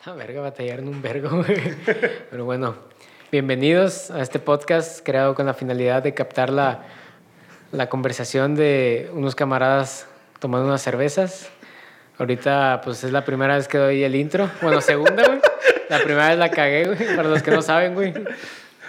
La verga, batallaron un vergo. Pero bueno, bienvenidos a este podcast creado con la finalidad de captar la, la conversación de unos camaradas tomando unas cervezas. Ahorita, pues es la primera vez que doy el intro. Bueno, segunda, güey. La primera vez la cagué, güey. Para los que no saben, güey.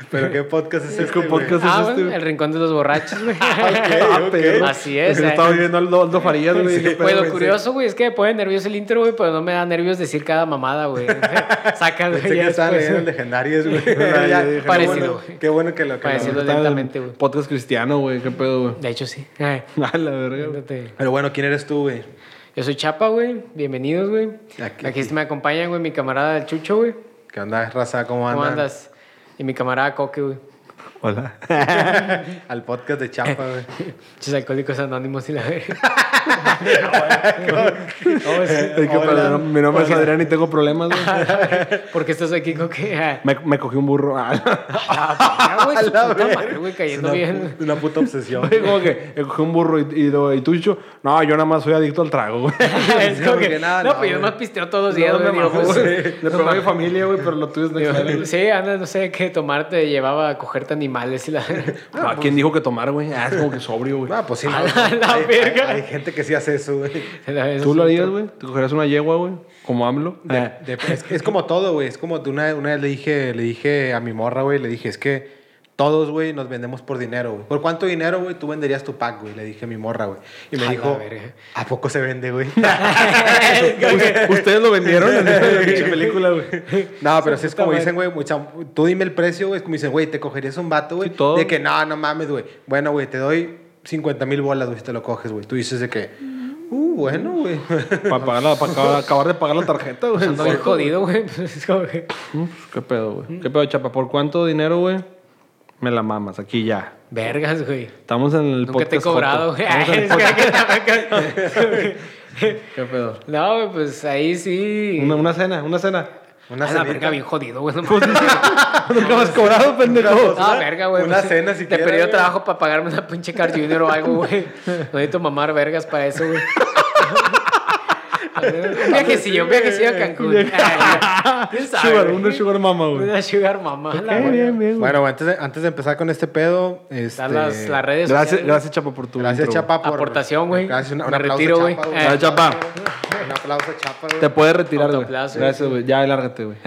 ¿Pero qué podcast es este, ¿Qué podcast Ah, es este? bueno, el rincón de los borrachos, güey. Ok, ok. Así es. Yo eh. estaba viendo Aldo, Aldo Farías, güey. Sí, Güey, lo curioso, güey, es que me pone nervioso el intro, güey, pero no me da nervios decir cada mamada, güey. Saca, güey. Pensé ya que estaban leyendo legendarios, güey. Ah, Parecido, bueno- güey. Qué bueno que lo que Parecido. lentamente, güey. Podcast cristiano, güey. Qué pedo, güey. De hecho, sí. A la verga. Pero bueno, ¿quién eres tú, güey? Yo soy Chapa, güey. Bienvenidos, güey. Aquí- Aquí, me acompaña, güey, mi camarada el Chucho, güey. ¿Qué onda, raza? ¿Cómo andan? ¿Cómo andas? Y mi camarada Coque, güey. Hola. Al podcast de Chapa, güey. Muchos alcohólicos anónimos y la que, perdón, mi nombre es Adrián y tengo problemas, güey. ¿Por qué estás aquí, Coque? Ah, Me, me cogí un burro. Ah, ah, güey, su la puta verga. madre, güey, cayendo una, bien. una puta obsesión. Güey, como que me cogí un burro y, y, y tú, Chicho, no, yo nada más soy adicto al trago, güey. es como que, nada, no, no, pues yo güey. nomás pisteo todos los días, No, güey. pues, güey. Le pegó a mi familia, güey, pero lo tuyo es güey. Sí, anda, no sé qué tomar te llevaba a cogerte animales y la... Ah, ¿Quién dijo que tomar, güey? Ah, es como que sobrio, güey. Ah, pues sí. A no. la- la hay, verga. hay- hay gente que sí hace eso, güey. ¿Tú lo harías, güey? ¿Te cogerías una yegua, güey? Como AMLO. De- de- es, es como todo, güey. Es como de una, una vez le dije, le dije a mi morra, güey, le dije, es que todos, güey, nos vendemos por dinero, güey. ¿Por cuánto dinero, güey, tú venderías tu pack, güey? Le dije a mi morra, güey. Y me dijo. ¿a poco se vende, güey? Us- Ustedes lo vendieron en la película, güey. no, pero sí es como dicen, güey, mucha- tú dime el precio, güey. Es como dicen, güey, ¿te cogerías un vato, güey? Sí, todo. De que, no, no mames, güey. Bueno, güey, te doy 50 mil bolas, güey, si te lo coges, güey. Tú dices de que, uh, bueno, güey. Para pagar para acabar, acabar de pagar la tarjeta, güey. Ando bien jodido, güey. Pues es como que... Mm, pues, ¿Qué pedo, güey? ¿Qué pedo, chapa? ¿Por cuánto dinero, güey? Me la mamas, aquí ya. Vergas, güey. Estamos en el Nunca te he podcast cobrado, Joto. güey. Podcast- ¿Qué pedo? No, güey, pues ahí sí. Una, una cena, una cena. Una a la cenita. verga, bien jodido, güey. No, Nunca me has cobrado, pendejo. Ah, verga, güey. Una pues, cena Te siquiera, perdió güey. trabajo para pagarme una pinche Car Junior o algo, güey. No necesito mamar vergas para eso, güey. Un viajecillo, un viajecillo a Cancún. ¿Quién sabe, Sugar, una sugar mama, güey. Una sugar mama. la Ok, verga. bien, bien, güey. Bueno, güey, antes de, antes de empezar con este pedo, este... Las, las redes Gracias, sociales, gracias, Chapa, por tu Gracias, intro, Chapa, por... Aportación, güey. Gracias, un, un Me aplauso, retiro, güey. Eh. Ah, Chapa, Un aplauso, Chapa, te güey. puedes retirar, güey. Gracias, güey. Ya, lárgate, güey.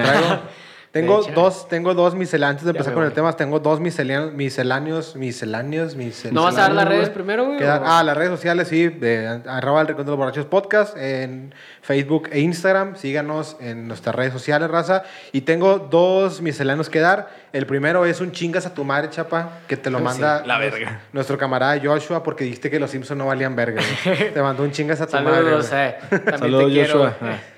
Tengo dos, tengo dos misceláneos, antes de empezar con el tema, tengo dos misceláneos, misceláneos, misceláneos, misceláneos. ¿No vas a dar las redes primero, güey? Quedan- ah, las redes sociales, sí, de arroba el Rincón de los Borrachos Podcast, en Facebook e Instagram. Síganos en nuestras redes sociales, raza. Y tengo dos misceláneos que dar. El primero es un chingas a tu madre, chapa, que te lo manda sí, la nos- verga. nuestro camarada Joshua, porque dijiste que los Simpsons no valían verga. güey. te mandó un chingas a tu madre. Saludos, eh. También Saludos, te quiero, Joshua. güey.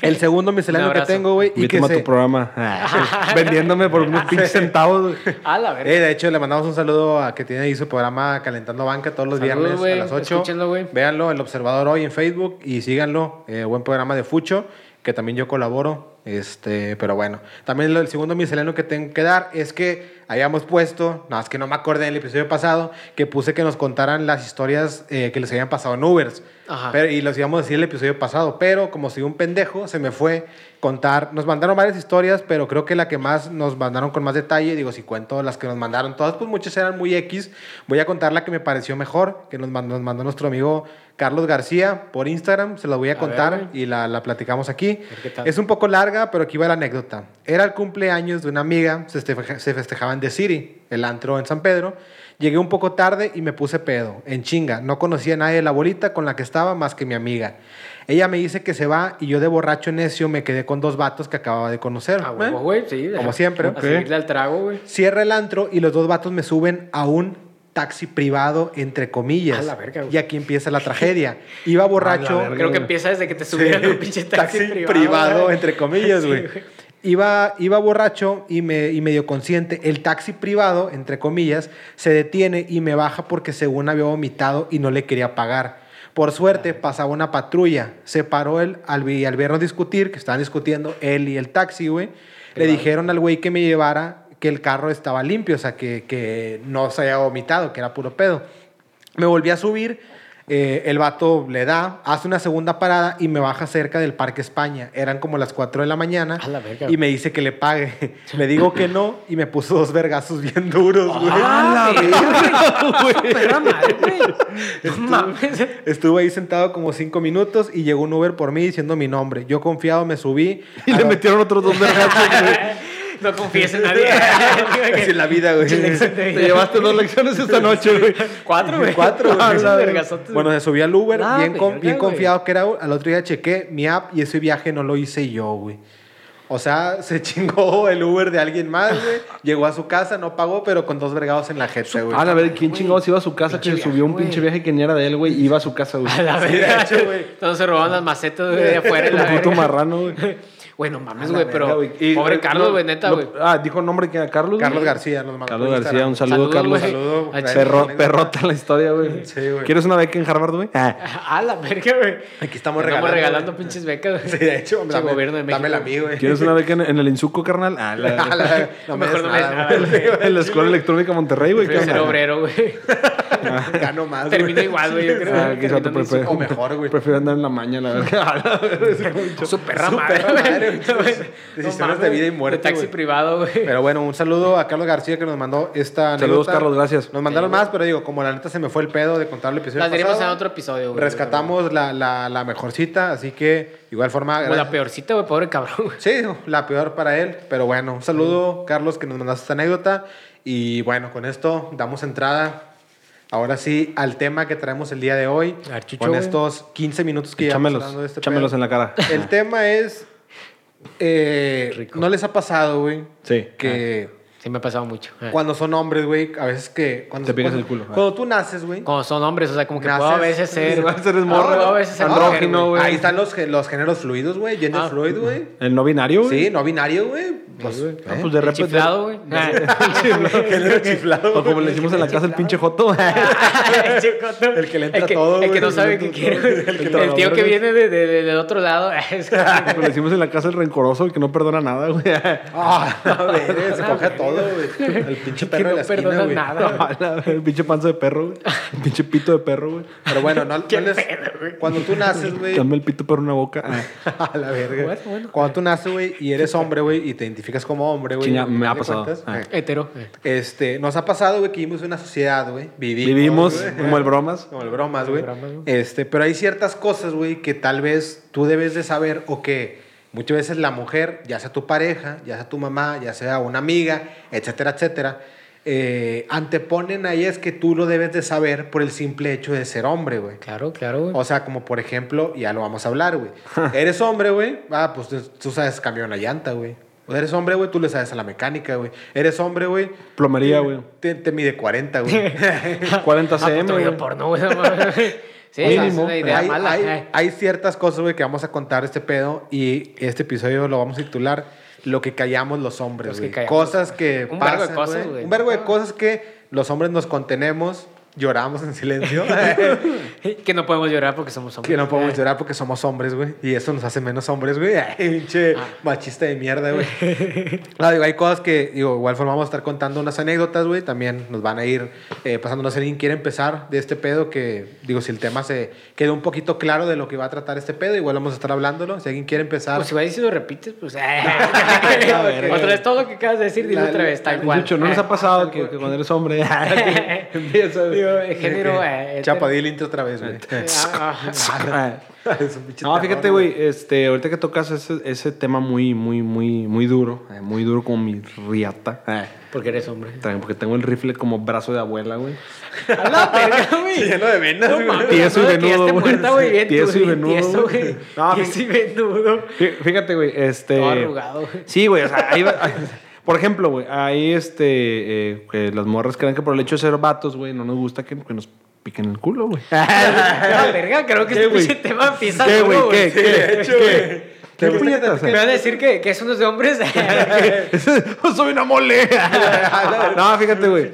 El segundo Un misceláneo que tengo, güey, y que se... tu programa. Vendiéndome por unos pinches centavos. Ah, la verga. Eh, de hecho, le mandamos un saludo a que tiene ahí su programa Calentando Banca todos los viernes a las 8. Escúchenlo, güey. Véanlo, El Observador hoy en Facebook y síganlo. Eh, buen programa de Fucho, que también yo colaboro. Este, pero bueno, también lo- el segundo misceláneo que tengo que dar es que hayamos puesto, nada más que no me acordé en el episodio pasado, que puse que nos contaran las historias eh, que les habían pasado en Ubers. Ajá. Pero- y los íbamos a decir el episodio pasado, pero como soy un pendejo, se me fue contar. Nos mandaron varias historias, pero creo que la que más nos mandaron con más detalle, digo, si cuento las que nos mandaron todas, pues muchas eran muy X. Voy a contar la que me pareció mejor, que nos mandó, nos mandó nuestro amigo Carlos García por Instagram. Se la voy a, A contar ver, y la, la platicamos aquí. Es un poco larga, pero aquí va la anécdota. Era el cumpleaños de una amiga, se, festeja- se festejaba en The City, el antro en San Pedro. Llegué un poco tarde y me puse pedo, en chinga. No conocía a nadie de la bolita con la que estaba más que mi amiga. Ella me dice que se va y yo de borracho necio me quedé con dos vatos que acababa de conocer. A ¿eh? sí. Como siempre. A seguirle al trago, güey. Cierra el antro y los dos vatos me suben a un taxi privado, entre comillas. A la verga, güey. y aquí empieza la tragedia. Iba borracho. verga. Creo que empieza desde que te subieron un pinche taxi, privado. entre comillas, Sí, güey. Iba, iba borracho y, me, y medio consciente. El taxi privado, entre comillas, se detiene y me baja porque según había vomitado y no le quería pagar. Por suerte pasaba una patrulla. Se paró él al, al vernos discutir, que estaban discutiendo él y el taxi, güey. Le dijeron al güey que me llevara que el carro estaba limpio, o sea, que, que no se había vomitado, que era puro pedo. Me volví a subir Eh, el vato le da, hace una segunda parada y me baja cerca del Parque España. Eran como las 4 de la mañana A la verga. y me dice que le pague. Le digo que no y me puso dos vergazos bien duros, güey. ¡Ah, la verga! Perra madre, güey. No mames. Estuve ahí sentado como cinco minutos y llegó un Uber por mí diciendo mi nombre. Yo confiado me subí. Y le metieron otros dos vergazos, güey. No confíes en nadie. Así en la vida, güey. Te llevaste dos lecciones esta noche, güey. Cuatro, güey. Cuatro, güey. Bueno, se subí al Uber, Ah, bien, con- bien confiado que era. Al otro día chequé mi app y ese viaje no lo hice yo, güey. O sea, se chingó el Uber de alguien más, güey. Llegó a su casa, no pagó, pero con dos vergados en la jeta, güey. Ah, a ver, ¿quién chingados iba a su casa Pinche que subió un pinche viaje que ni era de él, güey? Iba a su casa, güey. A la verga. güey. Todos se robaban las macetas güey, de afuera. la El puto verga. marrano, güey. Güey, no mames, A güey, pero verga, güey. Y- pobre eh, Carlos, güey, neta, güey. Ah, dijo nombre que era Carlos. Carlos güey? García nos mandó. Carlos García, un saludo, Carlos. güey. Saludo. Perro, perrota la historia, güey. Sí, güey. ¿Quieres una beca en Harvard, güey? Ah. A la verga, güey. Aquí estamos regalando. regalando güey. pinches becas. Sí, de hecho, dame, gobierno de México. dámela a mí, güey. ¿Quieres una beca en, en el Insuco, carnal? Ah, A la, la- no me Mejor no me güey. en la Escuela Electrónica Monterrey, güey. ¿qué Prefiero ser obrero, güey. Gano más, güey. Termino igual, güey, yo creo. Ah. O mejor, güey. Prefiero andar en la maña, la verdad. su- perra madre, No Decisiones mames, de vida y muerte, De taxi privado, güey. Pero bueno, un saludo a Carlos García que nos mandó esta Saludos, anécdota. Carlos, gracias. Nos mandaron más, pero digo, como la neta se me fue el pedo de contar el episodio Las diremos en otro episodio, güey. rescatamos la, la, la mejorcita, así que igual forma... Como la gracias. peorcita, güey, pobre cabrón. güey. Sí, la peor para él, pero bueno, un saludo, Carlos, que nos mandaste esta anécdota. Y bueno, con esto damos entrada, ahora sí, al tema que traemos el día de hoy. A ver, Chucho, con estos 15 minutos que llevamos hablando de este échamelos pedo. en la cara. El tema es... eh, Rico. ¿No les ha pasado, güey? Sí. Que Sí, me ha pasado mucho. Eh. cuando son hombres, güey, a veces que... Cuando, Te cuando- el culo. Cuando tú naces, güey... Como son hombres, o sea, como que Naces- puedo a veces ser. A veces eres No, morra. puedo a veces ser Andrógino, güey. Ahí están los, los géneros fluidos, güey. Gender Ah. fluid, güey. El no binario, güey. Sí, no binario, güey. Pues, Ah, ¿eh? pues de El repente. chiflado, güey. Género chiflado. O como le decimos en la casa, el pinche joto. El que le entra el que, todo, El que no sabe qué quiere. güey. El que El, traga tío que viene de, de- de- del otro lado. Como le decimos en la casa, el rencoroso, el que no perdona nada, güey. Ah, a ver, se coge a todo, güey. El pinche que perro de no la esquina, güey. nada. el pinche panza de perro, güey. El pinche pito de perro, güey. Pero bueno, no, no les- pedo. Cuando tú naces, güey. Dame el pito por una boca. A la verga. Bueno, bueno. Cuando tú naces, güey, y eres hombre, güey, y te identificas como hombre, güey. Me ha pasado. Ah. eh, Hetero. eh. Este, nos ha pasado, güey, que vivimos en una sociedad, güey. Vivimos. Vivimos como el bromas. Como el bromas, güey. Este, pero hay ciertas cosas, güey, que tal vez tú debes de saber o que muchas veces la mujer, ya sea tu pareja, ya sea tu mamá, ya sea una amiga, etcétera, etcétera, eh, anteponen a ellas que tú lo debes de saber por el simple hecho de ser hombre, güey. Claro, claro, güey. O sea, como por ejemplo, ya lo vamos a hablar, güey. Eres hombre, güey. Ah, pues tú- tú sabes cambiar una llanta, güey. O eres hombre, güey, tú le sabes a la mecánica, güey. Eres hombre, güey. Plomería, güey. Te, te mide 40, güey. 40 Ah, cm, puto video güey. porno, güey. Sí, es idea hay, mala. hay- eh. hay ciertas cosas, güey, que vamos a contar este pedo y este episodio lo vamos a titular Lo que callamos los hombres, güey. Cosas que Un pasan, vergo de cosas, güey. Un vergo de cosas que los hombres nos contenemos, lloramos en silencio. Que no podemos llorar porque somos hombres. que no podemos Eh. llorar porque somos hombres, güey. Y eso nos hace menos hombres, güey. Pinche Ah. machista de mierda, güey. No, digo, hay cosas que, digo, igual forma vamos a estar contando unas anécdotas, güey. También nos van a ir eh, pasando. No sé si alguien quiere empezar de este pedo, que, digo, si el tema se quedó un poquito claro de lo que va a tratar este pedo, igual vamos a estar hablándolo. Si alguien quiere empezar. Pues si va diciendo repites, pues. eh. otra vez todo lo que acabas de decir, dilo La- otra vez, tal cual. Chucho, ¿no les ha pasado que, que cuando eres hombre empieza Digo, el género. eh, Chapa, di el intro otra vez, güey. Es un pinche No, fíjate, güey, este, ahorita que tocas ese, ese tema muy, muy, muy, muy duro, eh, muy duro como mi riata, eh, Porque eres hombre. también porque tengo el rifle como brazo de abuela, güey. A la verga, güey. Lleno de venas, güey. Tieso y venudo, güey. Tieso y venudo, tieso, güey. No, Tieso y venudo. Fí- Fíjate, güey, este... Todo arrugado, güey. Sí, güey, o sea, ahí va- Por ejemplo, güey, ahí este, eh, que las morras creen que por el hecho de ser vatos, güey, no nos gusta que, que nos piquen el culo, güey. La verga, creo que ¿Qué, este tema empieza ¿Qué, güey? ¿Qué? Güey. ¿Qué puñetas? Me van a decir que, que es de hombres. Soy una mole. no, fíjate, güey.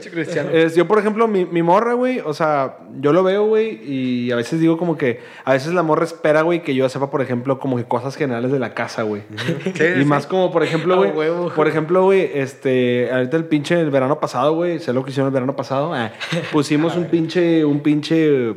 Es, yo, por ejemplo, mi, mi morra, güey, o sea, yo lo veo, güey, y a veces digo como que, a veces la morra espera, güey, que yo sepa, por ejemplo, como que cosas generales de la casa, güey. Y más como, por ejemplo, güey, por ejemplo, güey, este, ahorita el pinche el verano pasado, güey, sé lo que hicieron el verano pasado, ah, pusimos un pinche, un pinche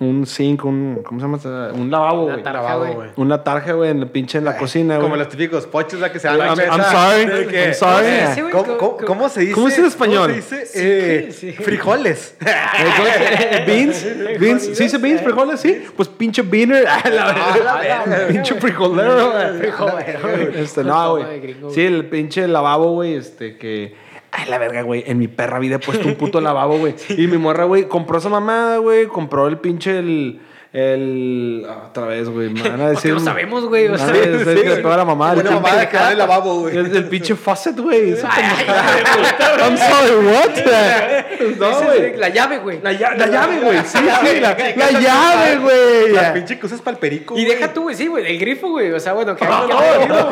un sink, un, ¿cómo se llama? Un lavabo, Una güey. tarja, Lavabo, güey. güey. Una tarja, güey, en el pinche en la cocina, güey. Como los típicos pochos la que se dan I'm, la. I'm sorry, que- I'm sorry. Sí. ¿Cómo, cómo- cómo se dice? ¿Cómo es en español? ¿Cómo se dice? Eh, sí. Frijoles. Eh, Beans, beans, ¿sí dice beans, frijoles? Sí, pues pinche beaner. Ah, la la verga, pinche frijolero, güey. Frijolero, güey. Este, no, güey. Sí, el pinche lavabo, güey, este que. Ay, la verga, güey. En mi perra vida he puesto un puto lavabo, güey. Y mi morra, güey, compró esa mamada, güey. Compró el pinche el. El. ah, otra vez, güey. Me van a decir. no sabemos, güey. O sea, pega la mamada. Una El mamada de pinche- quedar el lavabo, güey. El, el pinche faucet, güey. I'm sorry, what? No, güey. es La llave, güey. La, lla- la llave, güey. Sí, sí, la, la llave, güey. La pinche que usas para el perico. Y deja tú, güey, sí, güey, el grifo, güey. O sea, bueno, que Ah, que no,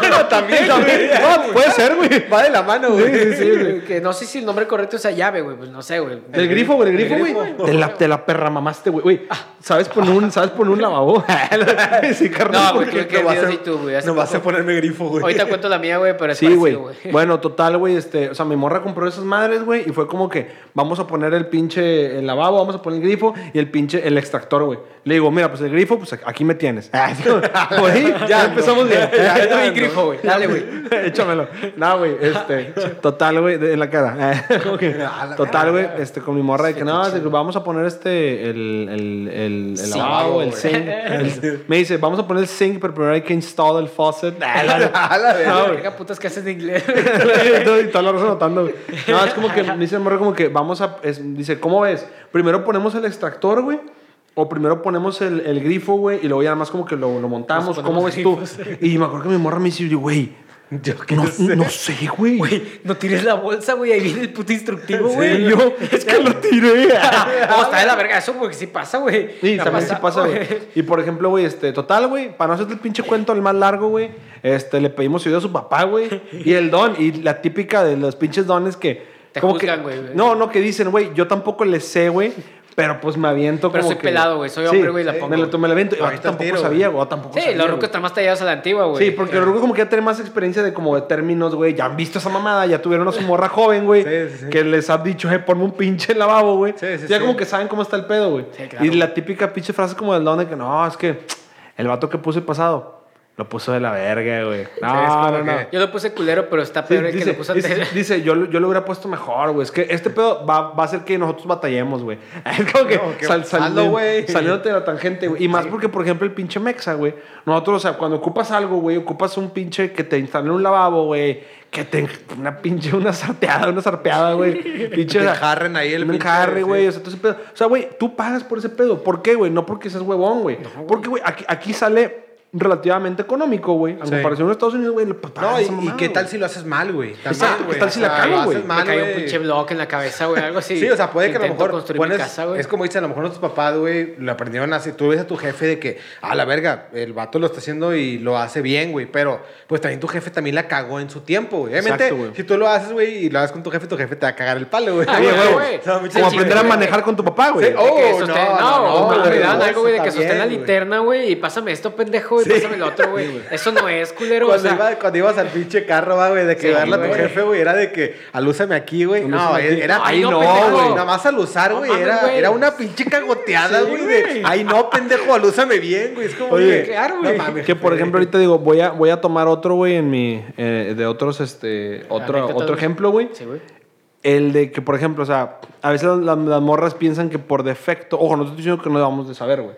Pero también, también. No, puede ser, güey. Va de la mano, güey. Sí, sí, güey. Que no sé si el nombre correcto es esa llave, güey. Pues no sé, güey. Del grifo, güey, el grifo, güey. De la, de la perra mamaste, güey. Güey, ¿sabes poner un, ¿sabes poner un lavabo? sí, carnal. No, güey, creo que No vas Dios a- y tú, güey. No vas a ponerme grifo, güey. Ahorita cuento la mía, güey, pero es Sí, güey. Bueno, total, güey, este, o sea, mi morra compró esas madres, güey, y fue como que vamos a poner el pinche el lavabo, vamos a poner el grifo y el pinche el extractor, güey. Le digo, mira, pues el grifo, pues aquí me tienes. Ah, sí, Güey, ya empezamos bien. Ya, ya, el grifo, güey. Dale, güey. Échamelo. No, güey, este, total, güey, en la cara. Como que, total, güey, este, con mi morra de que no, de que vamos a poner este, el, el, el, el Sí, lavabo, el güey. sink. el- me dice, vamos a poner el sink, pero primero hay que install el faucet. A la verga. Putas que haces de inglés. y toda la raza notando. No, es como que me dice el morro como que vamos a... es- dice, ¿cómo ves? Primero ponemos el extractor, güey. O primero ponemos el, el grifo, güey. Y luego ya nada más como que lo, lo montamos. ¿Cómo ves tú? Y me acuerdo que mi morra me dice, güey... Yo qué No, sé. no sé, güey. Güey, no tires la bolsa, güey. Ahí viene el puto instructivo, güey. yo, es que lo tiré. No, está de la verga eso, porque sí pasa, güey. Sí, también sí pasado, pasa, güey. Y por ejemplo, güey, este, total, güey, para no hacerte el pinche cuento el más largo, güey, este, le pedimos ayuda a su papá, güey, y el don, y la típica de los pinches dones que. Te como juzgan, que, güey, güey. No, no, que dicen, güey, yo tampoco le sé, güey, pero pues me aviento Pero como soy que- pelado, güey, soy hombre, güey, la sí, pongo. Me lo, me lo aviento. El tampoco tiro, sabía, güey, tampoco Sí, sabía, los rucos están más tallados a la antigua, güey. Sí, porque los rucos como que ya tienen más experiencia de como de términos, güey. Ya han visto esa mamada, ya tuvieron a su morra joven, güey. Sí, sí, sí. Que les ha dicho, eh, ponme un pinche lavabo, güey. Sí, sí, ya sí. como que saben cómo está el pedo, güey. Sí, claro. Y la típica pinche frase como del don de que no, es que el vato que puse pasado lo puso de la verga, güey. No, no, no. Yo lo puse culero, pero está Sí, peor el que lo puso dice, antes. dice, yo, lo- yo lo hubiera puesto mejor, güey. Es que este pedo va, va a hacer que nosotros batallemos, güey. Es como que No, sal, sal- güey. saliéndote de la tangente, güey. Y más porque, por ejemplo, el pinche Mexa, güey. Nosotros, o sea, cuando ocupas algo, güey, ocupas un pinche que te instale un lavabo, güey. Que te. Una pinche, una sarteada, una sarpeada, güey. Pinche. Te enjarren ahí el Un pinche, enjarre, sí. güey. O sea, todo ese pedo. O sea, güey, tú pagas por ese pedo. ¿Por qué, güey? No porque seas huevón, güey. porque, güey, aquí, aquí sale relativamente económico, güey. Sí. comparación a Estados Unidos, güey. pues, No, pagas y, esa y qué tal si lo haces mal, güey. ¿qué tal si O la cago, lo güey? Me cayó un güey. pinche bloque en la cabeza, güey, algo así. Sí, o sea, puede que a lo mejor construir pones, mi casa, güey. es como dicen, a lo mejor nuestros papás, güey, lo aprendieron así. Tú ves a tu jefe de que, a la verga, el vato lo está haciendo y lo hace bien, güey. Pero, pues también tu jefe también la cagó en su tiempo, güey. Obviamente, Exacto, si tú lo haces, güey, y lo haces con tu jefe, tu jefe te va a cagar el palo, güey. Ah, Como aprender a manejar con tu papá, güey. De oh, no, no, no, no, me güey, dan no, algo, güey, de que sostén la linterna, güey, y pásame esto, pendejo, y pásame lo otro, güey. Eso no es culero, o Cuando, sea. iba- cuando ibas al pinche carro, va, güey, de que Sí, darle a tu jefe, güey, era de que alúzame aquí, güey. No, aquí. era. Ay, no, güey. Nada más aluzar, No güey. era, era una pinche cagoteada, Sí, güey. de. Ay, no, pendejo, alúzame bien, güey. Es como, Oye, que, claro, no güey. mames, Que por ejemplo ahorita digo, voy a, voy a tomar otro, güey, en mi, eh, de otros, este, otro, otro ejemplo, güey. Sí, güey. El de que, por ejemplo, o sea, a veces las, las morras piensan que por defecto, ojo, no estoy diciendo que no debamos de saber, güey.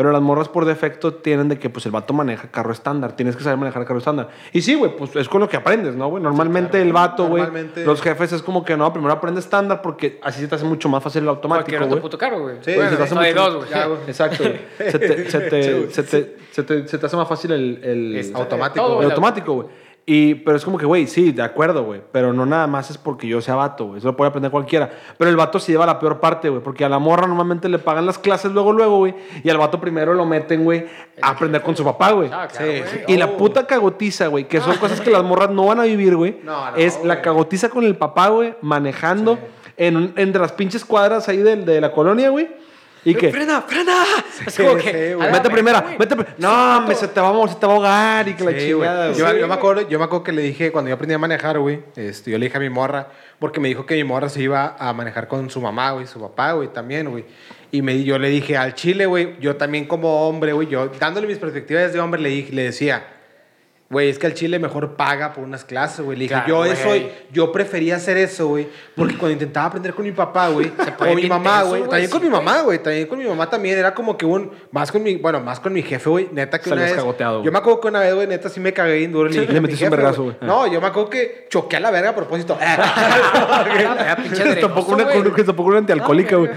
Pero las morras por defecto tienen de que, pues, el vato maneja carro estándar. Tienes que saber manejar carro estándar. Y sí, güey, pues, es con lo que aprendes, ¿no, güey? Normalmente el vato, güey, Normalmente- los jefes es como que, no, primero aprende estándar porque así se te hace mucho más fácil el automático, Cualquier otro puto carro, güey. Sí, bueno, se te hace no hay mucho- dos, güey. Exacto. Se te, se te, se te, se te- se te hace más fácil el... el Es- automático, todo, el automático, güey. Y, pero es como que, güey, sí, de acuerdo, güey. Pero no nada más es porque yo sea vato, güey. Eso lo puede aprender cualquiera. Pero el vato sí lleva la peor parte, güey. Porque a la morra normalmente le pagan las clases luego, luego, güey. Y al vato primero lo meten, güey, a aprender con su papá, güey. Ah, claro, Sí, güey. sí. Y la Oh. puta cagotiza, güey, que son cosas que las morras no van a vivir, güey. No, no, es la cagotiza con el papá, güey, manejando en entre las pinches cuadras ahí de, de la colonia, güey. Y que, ¡Frena, frena! Es como Sí, que. sí, güey. verga, primera, güey. vete pri- No, me, se, te va, a- se te va a ahogar y que la Sí, güey. chingada, Yo, yo me acuerdo, yo me acuerdo que le dije, cuando yo aprendí a manejar, güey, este, yo le dije a mi morra, porque me dijo que mi morra se iba a manejar con su mamá, güey, su papá, güey, también, güey. Y me, yo le dije al chile, güey, yo también como hombre, güey, yo dándole mis perspectivas de hombre, le, dije, le decía, güey, es que al chile mejor paga por unas clases, güey. Le dije, Claro, yo güey. eso, yo prefería hacer eso, güey, porque cuando intentaba aprender con mi papá, güey, o mi mamá, güey, también sí, con mi mamá, güey, también con mi mamá también era como que un, más con mi, bueno, más con mi jefe, güey, neta que una Salías vez, cagoteado, yo me acuerdo que una vez, güey, neta sí me cagué bien duro. Le Sí, dije, le metiste un vergazo, güey. No, yo me acuerdo que choqué a la verga a propósito. Ah, tampoco una, tampoco una antialcohólica, güey.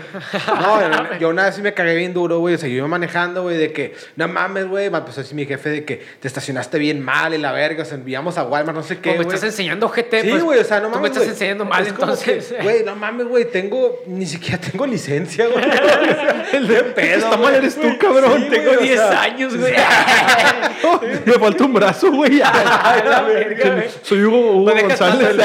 No, yo una vez sí me cagué bien duro, güey. O sea, yo iba manejando, güey, de que, no mames, güey. Me empezó a decir mi jefe de que te estacionaste bien mal y la verga. O sea, enviamos a Walmart, no sé qué, Como me estás enseñando, GT. Sí, pues, güey, o sea, no Tú mames. me estás enseñando mal, Es entonces. Güey, no mames, güey, tengo, ni siquiera tengo licencia, güey. El de pedo. Está mal eres tú, cabrón. Sí, Tengo güey, o 10 sea, años, güey. Me falta un brazo, güey. Soy Hugo, Hugo González.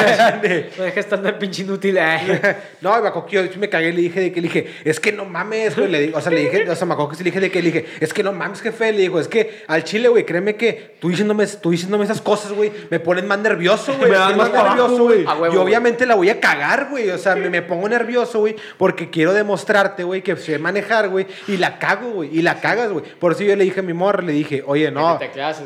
No dejes estando el pinche inútil. eh. No, me yo me cagué y le dije de que le dije, es que no mames, güey. Le digo, o sea, le dije, o sea, me que le dije de que le dije, es que no mames, jefe. Le digo, es que al chile, güey, créeme que tú diciéndome, tú diciéndome esas cosas, güey, me ponen más nervioso, güey. Me dan más abajo, güey. Yo obviamente la voy a cagar, güey. O sea, me, me pongo nervioso, güey, porque quiero demostrarte, güey, que sé manejar, güey, y la cago, güey, y la cagas, güey. Por eso yo le dije a mi morra, le dije, oye, no.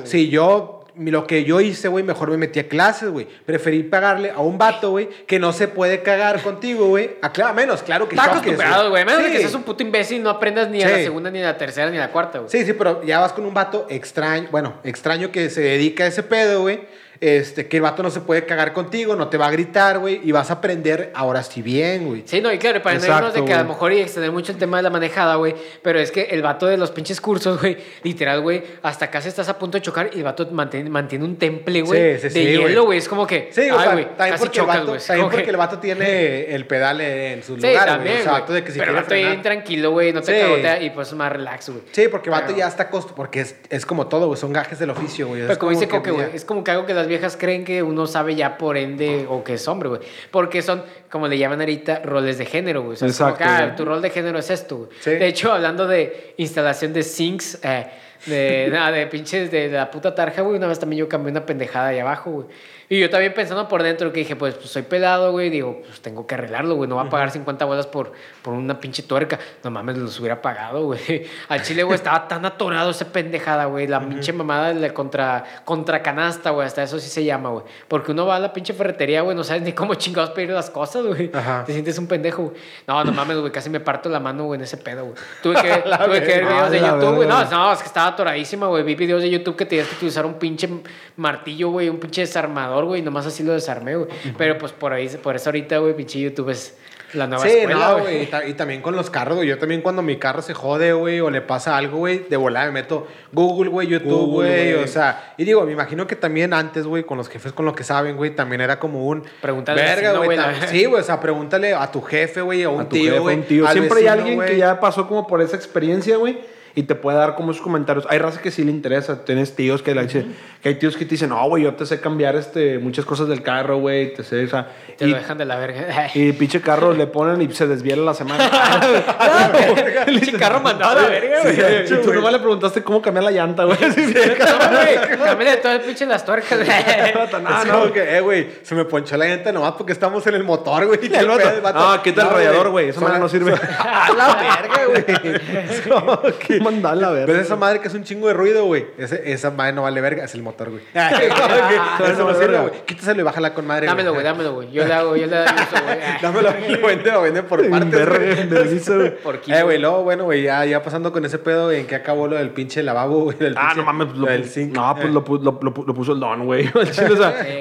Sí, yo lo que yo hice, güey, mejor me metí a clases, güey. Preferí pagarle a un vato, güey, que no se puede cagar contigo, güey. A, a menos, claro que Está choques, acostumbrado, güey. Menos de Sí. que seas un puto imbécil, no aprendas ni a la Sí. segunda, ni a la tercera, ni a la cuarta, güey. Sí, sí, pero ya vas con un vato extraño, bueno, extraño que se dedica a ese pedo, güey. Este, que el vato no se puede cagar contigo, no te va a gritar, güey, y vas a aprender ahora sí bien, güey. Sí, no, y claro, para no Exacto, irnos de que a lo mejor y extender mucho el tema de la manejada, güey, pero es que el vato de los pinches cursos, güey, literal, güey, hasta casi estás a punto de chocar y el vato mantiene, mantiene un temple, güey, Sí, sí, de sí, hielo, güey, es como que, Sí, o sea, güey, también, casi porque, el chocas, vato, también porque que- el vato tiene el pedal en su lugar, güey. también, O sea, güey. vato de que si pero el vato bien frenar- tranquilo, güey, no te cagotea y pues más relax, güey. Sí, porque el vato Pero- ya está costo, porque es, es como todo, güey, son gajes del oficio, güey. Pero Es como dice que Coque, güey, es como que algo que las viejas creen que uno sabe ya por ende o que es hombre, güey. Porque son, como le llaman ahorita, roles de género, güey. O sea, como Exacto, que, ah, tu rol de género es esto, güey. Sí. De hecho, hablando de instalación de sinks, eh, de, nada, de pinches de, la puta tarja, güey, una vez también yo cambié una pendejada ahí abajo, güey. Y yo también pensando por dentro que dije, pues, pues, soy pelado, güey, digo, pues tengo que arreglarlo, güey, no va a pagar 50 bolas por, por una pinche tuerca. No mames, los hubiera pagado, güey. Al chile, güey, estaba tan atorado esa pendejada, güey, la pinche mamada de la contra, contra canasta, güey, hasta eso sí se llama, güey. Porque uno va a la pinche ferretería, güey, no sabes ni cómo chingados pedir las cosas, güey. Te sientes un pendejo, güey. No, no mames, güey, casi me parto la mano, güey, en ese pedo, güey. Tuve que, tuve que ver videos de YouTube, güey. No, no, es que estaba atoradísima, güey. Vi videos de YouTube que tenías que utilizar un pinche martillo, güey, un pinche desarmador, güey, y nomás así lo desarmé, güey. Pero pues por ahí, por eso ahorita, güey, pinche YouTube es la nueva Sí, escuela, no, güey. Y, ta- y también con los carros, güey. Yo también cuando mi carro se jode, güey, o le pasa algo, güey, de volada me meto Google, güey, YouTube, güey. O sea, y digo, me imagino que también antes, güey, con los jefes, con lo que saben, güey, también era como un. Pregúntale al Verga, güey. Sí, güey, o sea, pregúntale a tu jefe, güey, a un a tu tío, güey. Siempre hay alguien que ya pasó como por esa experiencia, güey. Y te puede dar como esos comentarios. Hay raza que sí le interesa. Tienes tíos que le dicen, que hay tíos que te dicen, no, güey, yo te sé cambiar este, muchas cosas del carro, güey. Te sé, o sea. Te y, lo dejan de la verga. y pinche carro le ponen y se desviela la semana. pinche carro mandado a la verga, güey. y tú nomás le preguntaste cómo cambiar la llanta, güey. Sí, sí. No, güey, cámbiale todo el pinche las tuercas, güey. Ah, no, no, que, eh, güey, se me ponchó la llanta nomás porque estamos en el motor, güey. ¿Qué El el? "Ah, quita el radiador, güey, la- no sirve." A la verga, güey. Mandar la ¿Ves verga. esa madre que es un chingo de ruido, güey? Ese- esa madre no vale verga, es el motor, güey. Ah, Eso no sirve, güey. Quítaselo y bájala con madre. Dámelo, güey, dámelo, güey. Yo le hago, yo le doy uso, güey. Dámelo, lo vende, lo vende por partes, güey. Por kilo. Eh, güey, luego, bueno, güey, ya, ya pasando con ese pedo, ¿en qué acabó lo del pinche lavabo, güey? del Ah, pinche- no mames, lo, del zinc? no, pues Eh. lo, pu- lo- lo pu- lo puso el don, güey. O sea, Sí, o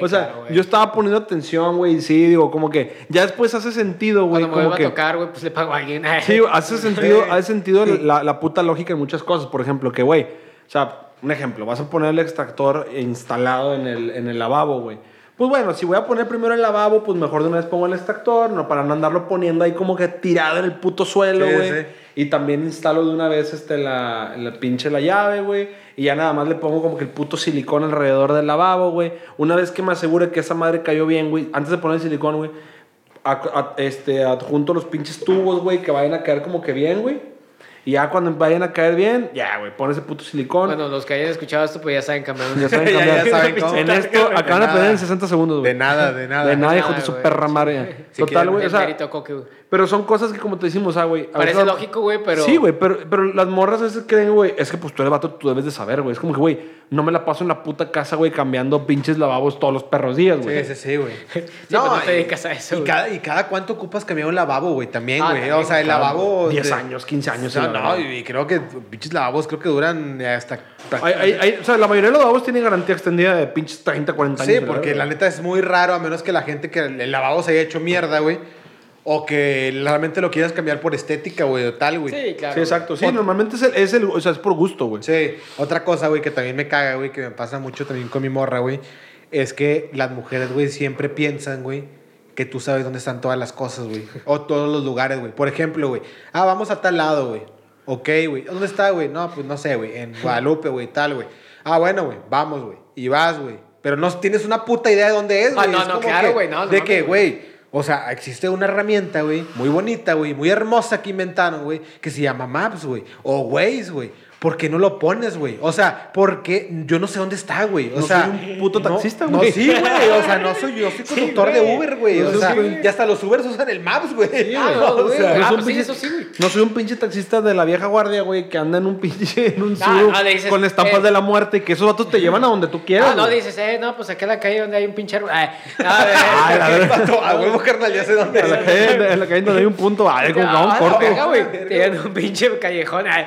sea, claro, güey. yo estaba poniendo atención, güey, y sí, digo, como que ya después hace sentido, güey, Cuando me que a tocar, güey, pues le pago a alguien. sí, hace sentido, hace sentido la puta lógica muchas cosas, por ejemplo, que güey, o sea, un ejemplo, vas a poner el extractor instalado en el, en el lavabo, güey. Pues bueno, si voy a poner primero el lavabo, pues mejor de una vez pongo el extractor, no para no andarlo poniendo ahí como que tirado en el puto suelo, güey. sí. Y también instalo de una vez este, la, la pinche la llave, güey. Y ya nada más le pongo como que el puto silicón alrededor del lavabo, güey. Una vez que me asegure que esa madre cayó bien, güey. Antes de poner el silicón, güey. este, adjunto los pinches tubos, güey, que vayan a quedar como que bien, güey. Y ya cuando vayan a caer bien, ya, güey, pon ese puto silicón. Bueno, los que hayan escuchado esto, pues ya saben cambiar. ya saben cambiar. ya saben cómo. En esto De acaban de nada. perder en 60 segundos, güey. De nada, de nada. De nada, hijo de su perra madre. Si Total, güey. O sea, pero son cosas que, como te decimos, ah, güey. Parece veces- lógico, güey, pero. Sí, güey, pero, pero las morras a veces creen, güey, es que pues tú eres vato, tú debes de saber, güey. Es como que, güey, no me la paso en la puta casa, güey, cambiando pinches lavabos todos los perros días, güey. Sí, sí, sí, güey. Sí, pues no te dedicas a eso, Y güey. cada, y cada cuánto ocupas cambiar un lavabo, güey, también, Ah, güey. también, o sea, el lavabo. 10 de- años, 15 años. No, no, y creo que pinches lavabos creo que duran hasta. Hay- hay- hay- o sea, la mayoría de los lavabos tienen garantía extendida de pinches 30, 40 años. Sí, porque verdad. la neta es muy raro, a menos que la gente que el lavabo se haya hecho mierda, güey. O que realmente lo quieras cambiar por estética, güey, o tal, güey. Sí, claro. Sí, exacto. Sí, normalmente es el, es el- o sea, es por gusto, güey. Sí, otra cosa, güey, que también me caga, güey, que me pasa mucho también con mi morra, güey, es que las mujeres, güey, siempre piensan, güey, que tú sabes dónde están todas las cosas, güey, o todos los lugares, güey. Por ejemplo, güey, ah, vamos a tal lado, güey. Ok, güey. ¿Dónde está, güey? No, pues no sé, güey, en Guadalupe, güey, tal, güey. Ah, bueno, güey, vamos, güey. Y vas, güey. Pero no tienes una puta idea de dónde es, Ah, güey. no, Es no, como claro, güey, no, no De mames, que, güey. O sea, existe una herramienta, güey, muy bonita, güey, muy hermosa que inventaron, güey, que se llama Maps, güey, o Waze, güey. ¿Por qué no lo pones, güey? O sea, porque yo no sé dónde está, güey. O No sea, soy un puto no- taxista, no, güey. sí, güey. O sea, no soy yo, soy Sí, conductor de. Uber, güey. No O sea, güey. y hasta los Ubers usan el Maps, güey. Ah, no, O güey. sea, Ah, no soy un pues sí, pinche- eso sí, güey. No soy un pinche taxista de la vieja guardia, güey, que anda en un pinche, en un Ah, no, dices, con estampas eh. de la muerte y que esos vatos te llevan a donde tú quieras. Ah, no, dices, eh, no, pues aquí en la calle donde hay un pinche árbol. Ay, a ver, Ay, la verdad. Pato, a huevo, carnal, ya sé dónde En la es. calle, en la calle donde hay un punto, ay, como Ah, un güey. Te a un pinche callejón ay,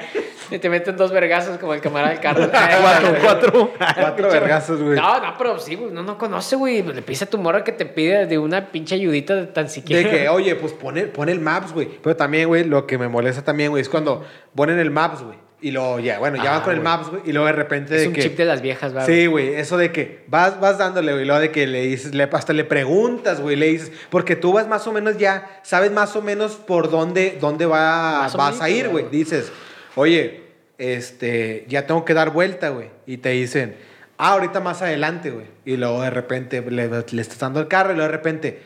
y te meten dos vergazos como el camarada del carro. Cuatro, cuatro. Cuatro vergazos, güey. No, no, pero sí, güey, no, no conoce, güey. Le pisa a tu morra que te pide de una pinche ayudita de tan siquiera. De que, oye, pues pone, pone el Maps, güey. Pero también, güey, lo que me molesta también, güey, es cuando ponen el Maps, güey. Y luego, ya, bueno, ya Ah, van con el. Maps, güey. Y luego de repente es de un que... chip de las viejas, güey. Sí, güey, eso de que vas, vas dándole, güey, lo de que le dices, le, hasta le preguntas, güey, le dices, porque tú vas más o menos ya, sabes más o menos por dónde, dónde va, vas a ir, güey. Dices, oye, este, ya tengo que dar vuelta, güey. Y te dicen, ah, ahorita más adelante, güey. Y luego de repente le, le estás dando el carro y luego de repente,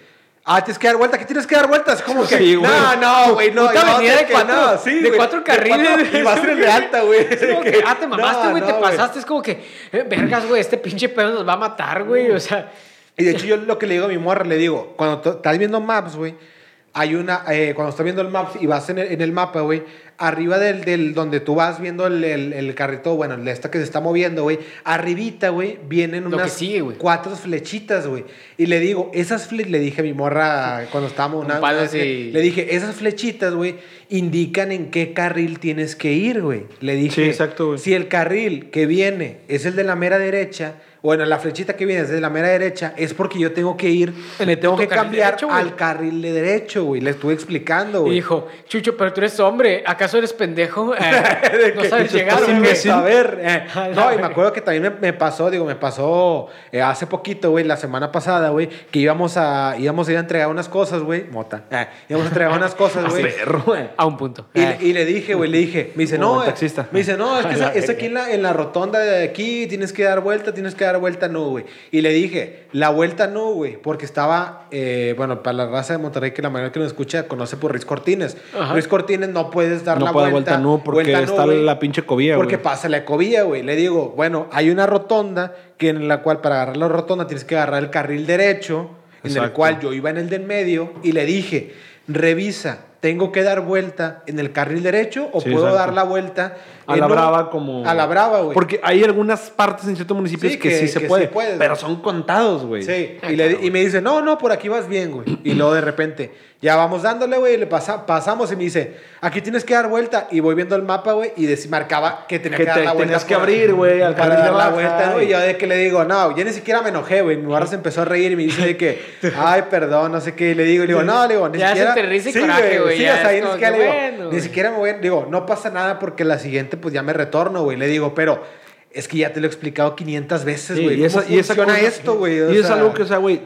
ah, tienes que dar vuelta, ¿qué tienes que dar vueltas? Como que, Sí, güey. no, no, güey, no. Puta sé de que cuatro- no, sí, de güey, cuatro carriles. cuatro- Y vas en el de alta, güey. Es como que, ah, te mamaste, No, güey, te no, pasaste. Es como que, eh, vergas, güey, este pinche pedo nos va a matar, güey. O sea, Y de hecho yo lo que le digo a mi morra, le digo, cuando estás viendo maps, güey, hay una, eh, cuando estás viendo el maps y vas en el, en el mapa, güey, arriba del, del, donde tú vas viendo el, el, el carrito, bueno, el esta que se está moviendo, güey, arribita, güey, vienen Lo que unas sigue, güey. cuatro flechitas, güey. Y le digo, esas flechitas, le dije a mi morra cuando estábamos una, le dije, esas flechitas, güey, indican en qué carril tienes que ir, güey. Le dije, Sí, exacto, güey. si el carril que viene es el de la mera derecha, bueno, la flechita que viene es de la mera derecha, es porque yo tengo que ir, me tengo que carril cambiar derecho, al carril de derecho, güey. Le estuve explicando, y güey. dijo, Chucho, pero tú eres hombre, ¿acaso eres pendejo? Eh, no sabes llegar, Sin güey. saber. eh. No, y me acuerdo que también me, me pasó, digo, me pasó eh, hace poquito, güey, la semana pasada, güey, que íbamos a, íbamos a ir a entregar unas cosas, güey. Mota. eh, íbamos a entregar unas cosas, güey. Perro, güey. A un punto. Y, Eh. le- y le dije, güey, le dije, me dice, no, taxista. me dice, no, es que es, es aquí en la, en la rotonda de aquí, tienes que dar vuelta, tienes que dar vuelta, no, güey. Y le dije, la vuelta no, güey, porque estaba, eh, bueno, para la raza de Monterrey, que la mayoría que nos escucha conoce por Ruiz Cortines. Ajá. Ruiz Cortines no puedes dar No la puede vuelta. vuelta no, porque vuelta está la pinche cobilla, Porque pasa la cobilla, güey. Le digo, bueno, hay una rotonda que en la cual para agarrar la rotonda tienes que agarrar el carril derecho, en el cual yo iba en el del medio y le dije, revisa, ¿tengo que dar vuelta en el carril derecho o Sí, puedo exacto. dar la vuelta A la brava como... A la brava, güey. Porque hay algunas partes en ciertos municipios Sí, que, que- sí se que sí puede, puedes, pero güey. son contados, güey. Sí, Ah, y, le- y me dice, no, no, por aquí vas bien, güey. Y luego de repente, ya vamos dándole, güey, le pasa, pasamos y me dice, aquí tienes que dar vuelta. Y voy viendo el mapa, güey, y marcaba que tenía Que que, dar te- la vuelta. tenías que abrir, güey, al para dar la vuelta, ¿no? y- Y yo de que le digo, no, yo ni siquiera me enojé, güey. Mi barra se empezó a reír y me dice de que, ay, perdón, no sé qué. Y le digo, y le digo, no, le digo, ni Ya siquiera. entre risa y Sí, coraje, güey, Sí, ya o sea, ni como siquiera que le digo, bueno, ni güey. siquiera me voy, digo, no pasa nada porque la siguiente, pues ya me retorno, güey. Le digo, pero es que ya te lo he explicado 500 veces, Sí, güey. y ¿Cómo esa- y esa funciona cosa- esto, güey? Y es sea, algo que, o sea, güey,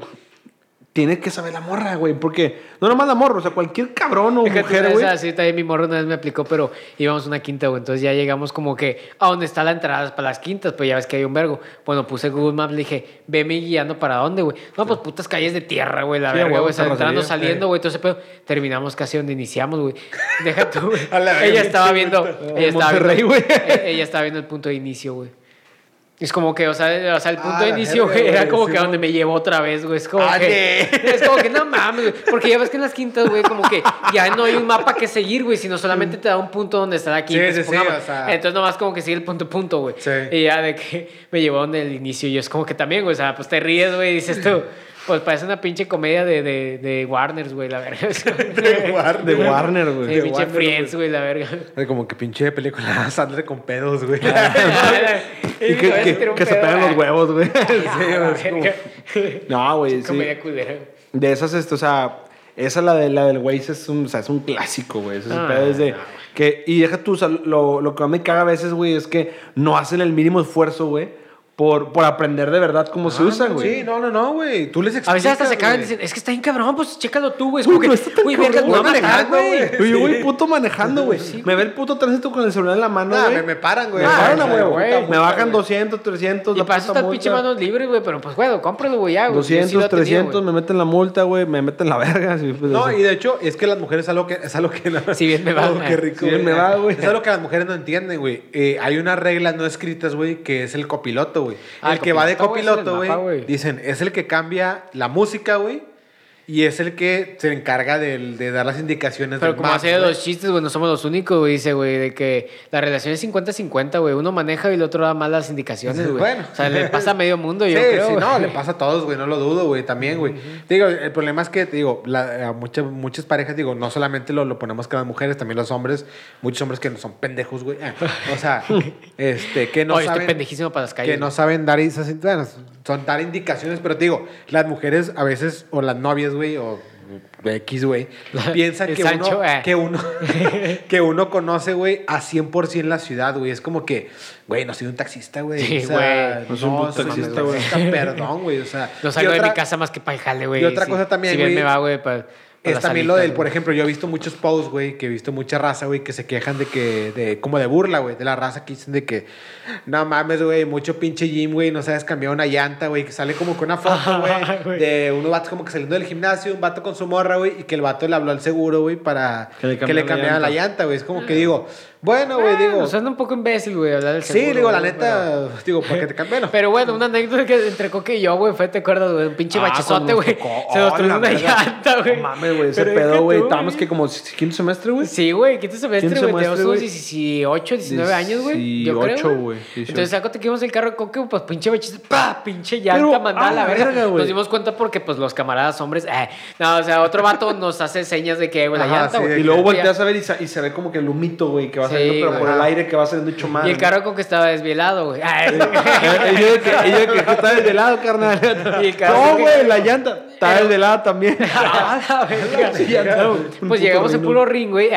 tiene que saber la morra, güey. Porque no nomás la morra, o sea, cualquier cabrón o Fíjate, mujer, güey. así también mi morro una vez me aplicó, pero íbamos a una quinta, güey. Entonces ya llegamos como que a donde está la entrada para las quintas, pues ya ves que hay un vergo. Bueno, puse Google Maps, le dije, veme guiando para dónde, güey. No, pues putas calles de tierra, güey, la Sí, verga, güey. O sea, entrando, saliendo, eh. güey, todo ese pedo. Terminamos casi donde iniciamos, güey. Deja tú, güey. Ella estaba viendo, ella estaba viendo, e- ella estaba viendo el punto de inicio, güey. Es como que, o sea, o sea el punto Ah, de la inicio, güey, era como sí, que a donde me llevó otra vez, güey. Es como Ah, que, es como que no mames, güey. Porque ya ves que en las quintas, güey, como que ya no hay un mapa que seguir, güey, sino solamente te da un punto donde está la quinta. Sí, sí, sí, o sea. Entonces nomás como que sigue el punto, punto, güey. Sí. Y ya de que me llevó donde el inicio. Y yo es como que también, güey, o sea, pues te ríes, güey, y dices tú, pues parece una pinche comedia de, de, de Warners, güey, la verga. De Warner. De Warner, Sí, güey. De pinche Warner, Friends, güey, la verga. Como que pinche película Sandra con pedos, güey. Y que, que- que se pegan los huevos, güey. Sí, güey. No, güey, sí. Comedia culera. De esas, esto, o sea, esa la, de, la del Waze es un, o sea, es un clásico, güey. Ese es Ah, es de no. que, y deja tú, o sea, lo, lo que más me caga a veces, güey, es que no hacen el mínimo esfuerzo, güey, por, por aprender de verdad cómo se usan, güey. Sí, no, no, no, güey. Tú les explicas, A veces hasta se cagan y dicen, es que está bien cabrón, pues chécalo tú, güey. Es como que, no está tan güey, verga, va a manejando, manejar, güey. yo voy Sí. puto manejando, güey. me ve el puto tránsito con el celular en la mano, Nah, güey. me, me paran, güey. Me Ah, paran güey. Me bajan 200, 300. Y la para eso está el pinche manos libres, güey. Pero pues, güey, cómpralo, güey, ya, güey. Yo sí 200, lo he tenido, 300, güey. me meten la multa, güey. Me meten la verga. sí, pues, No, así. y de hecho, es que las mujeres es algo que... Es algo que no- Si bien me va, Oh, qué eh. rico, Si bien me va, güey. Es algo que las mujeres no entienden, güey. Eh, hay unas reglas no escritas, güey, que es el copiloto, güey. Ah, el el que va de copiloto, güey, güey, güey. dicen, es el que cambia la música, güey. Y es el que se encarga del- de, dar las indicaciones Pero del como hace dos chistes, güey, no somos los únicos, güey. Dice, güey, de que la relación es 50-50, güey. Uno maneja y el otro da más las indicaciones, güey. Bueno. O sea, le pasa a medio mundo, yo sí, creo. sí, güey. no, le pasa a todos, güey, no lo dudo, güey, también, güey. Te Digo, el problema es que, te digo, la- a muchas, muchas parejas, digo, no solamente lo, lo ponemos que las mujeres, también los hombres, muchos hombres que no son pendejos, güey. Ah, O sea, este, que no Oye, estoy saben... pendejísimo para las calles. Que no saben dar esas, bueno, son dar indicaciones, pero te digo, las mujeres a veces, o las novias, güey, o X, güey, piensan que, Sancho, uno, eh. que uno que uno conoce, güey, a 100% la ciudad, güey. Es como que, güey, no soy un taxista, güey. Sí, o sea, güey. No soy un taxista, güey. Perdón, güey, o sea. No salgo de mi casa más que para el jale, güey. y otra Sí. cosa también, Si bien güey, me va, güey, para... Es también lo del, por ejemplo, yo he visto muchos posts, güey, que he visto mucha raza, güey, que se quejan de que, de, como de burla, güey, de la raza que dicen de que, no mames, güey, mucho pinche gym, güey, no sabes cambiar una llanta, güey, que sale como con una foto, güey, de unos vatos como que saliendo del gimnasio, un vato con su morra, güey, y que el vato le habló al seguro, güey, para Que le cambiaran la llanta. llanta, güey. Es como que digo, bueno, güey, digo, Digo, suena un poco imbécil, güey, hablar del sí, seguro, digo, la güey, neta, digo, porque te cambiaron. Pero bueno, una anécdota que entre Coque y yo, güey, fue, ¿te acuerdas, güey? Un pinche Ah, nos güey. Se nos Oh, la una llanta, güey. No mames, güey, ese pedo, güey. Estábamos que como quinto semestre, güey. Sí, güey, quinto semestre, güey. Unos güey. 18, 19 años, güey. Yo creo. 18, güey. güey, 18. Entonces, saco te quedamos el carro de Coque, pues pinche bachezote, ¡pa! Pinche llanta, Pero, mandada a a la la verga. verga, güey. Nos dimos cuenta porque, pues, los camaradas hombres, eh. No, o sea, otro vato nos hace señas de que, güey, la llanta, sí, güey. Y luego volteas a ver y, se ve como que el humito, güey, que va Sí, saliendo, pero por güey. el aire que va saliendo hecho más. Y el carro con que estaba desvielado, güey. Ah, y yo que, y yo que está desde lado, carnal. Y el carro No, que- güey, la llanta. Está desde lado también. Ah, pues llegamos en ring, puro ring, güey.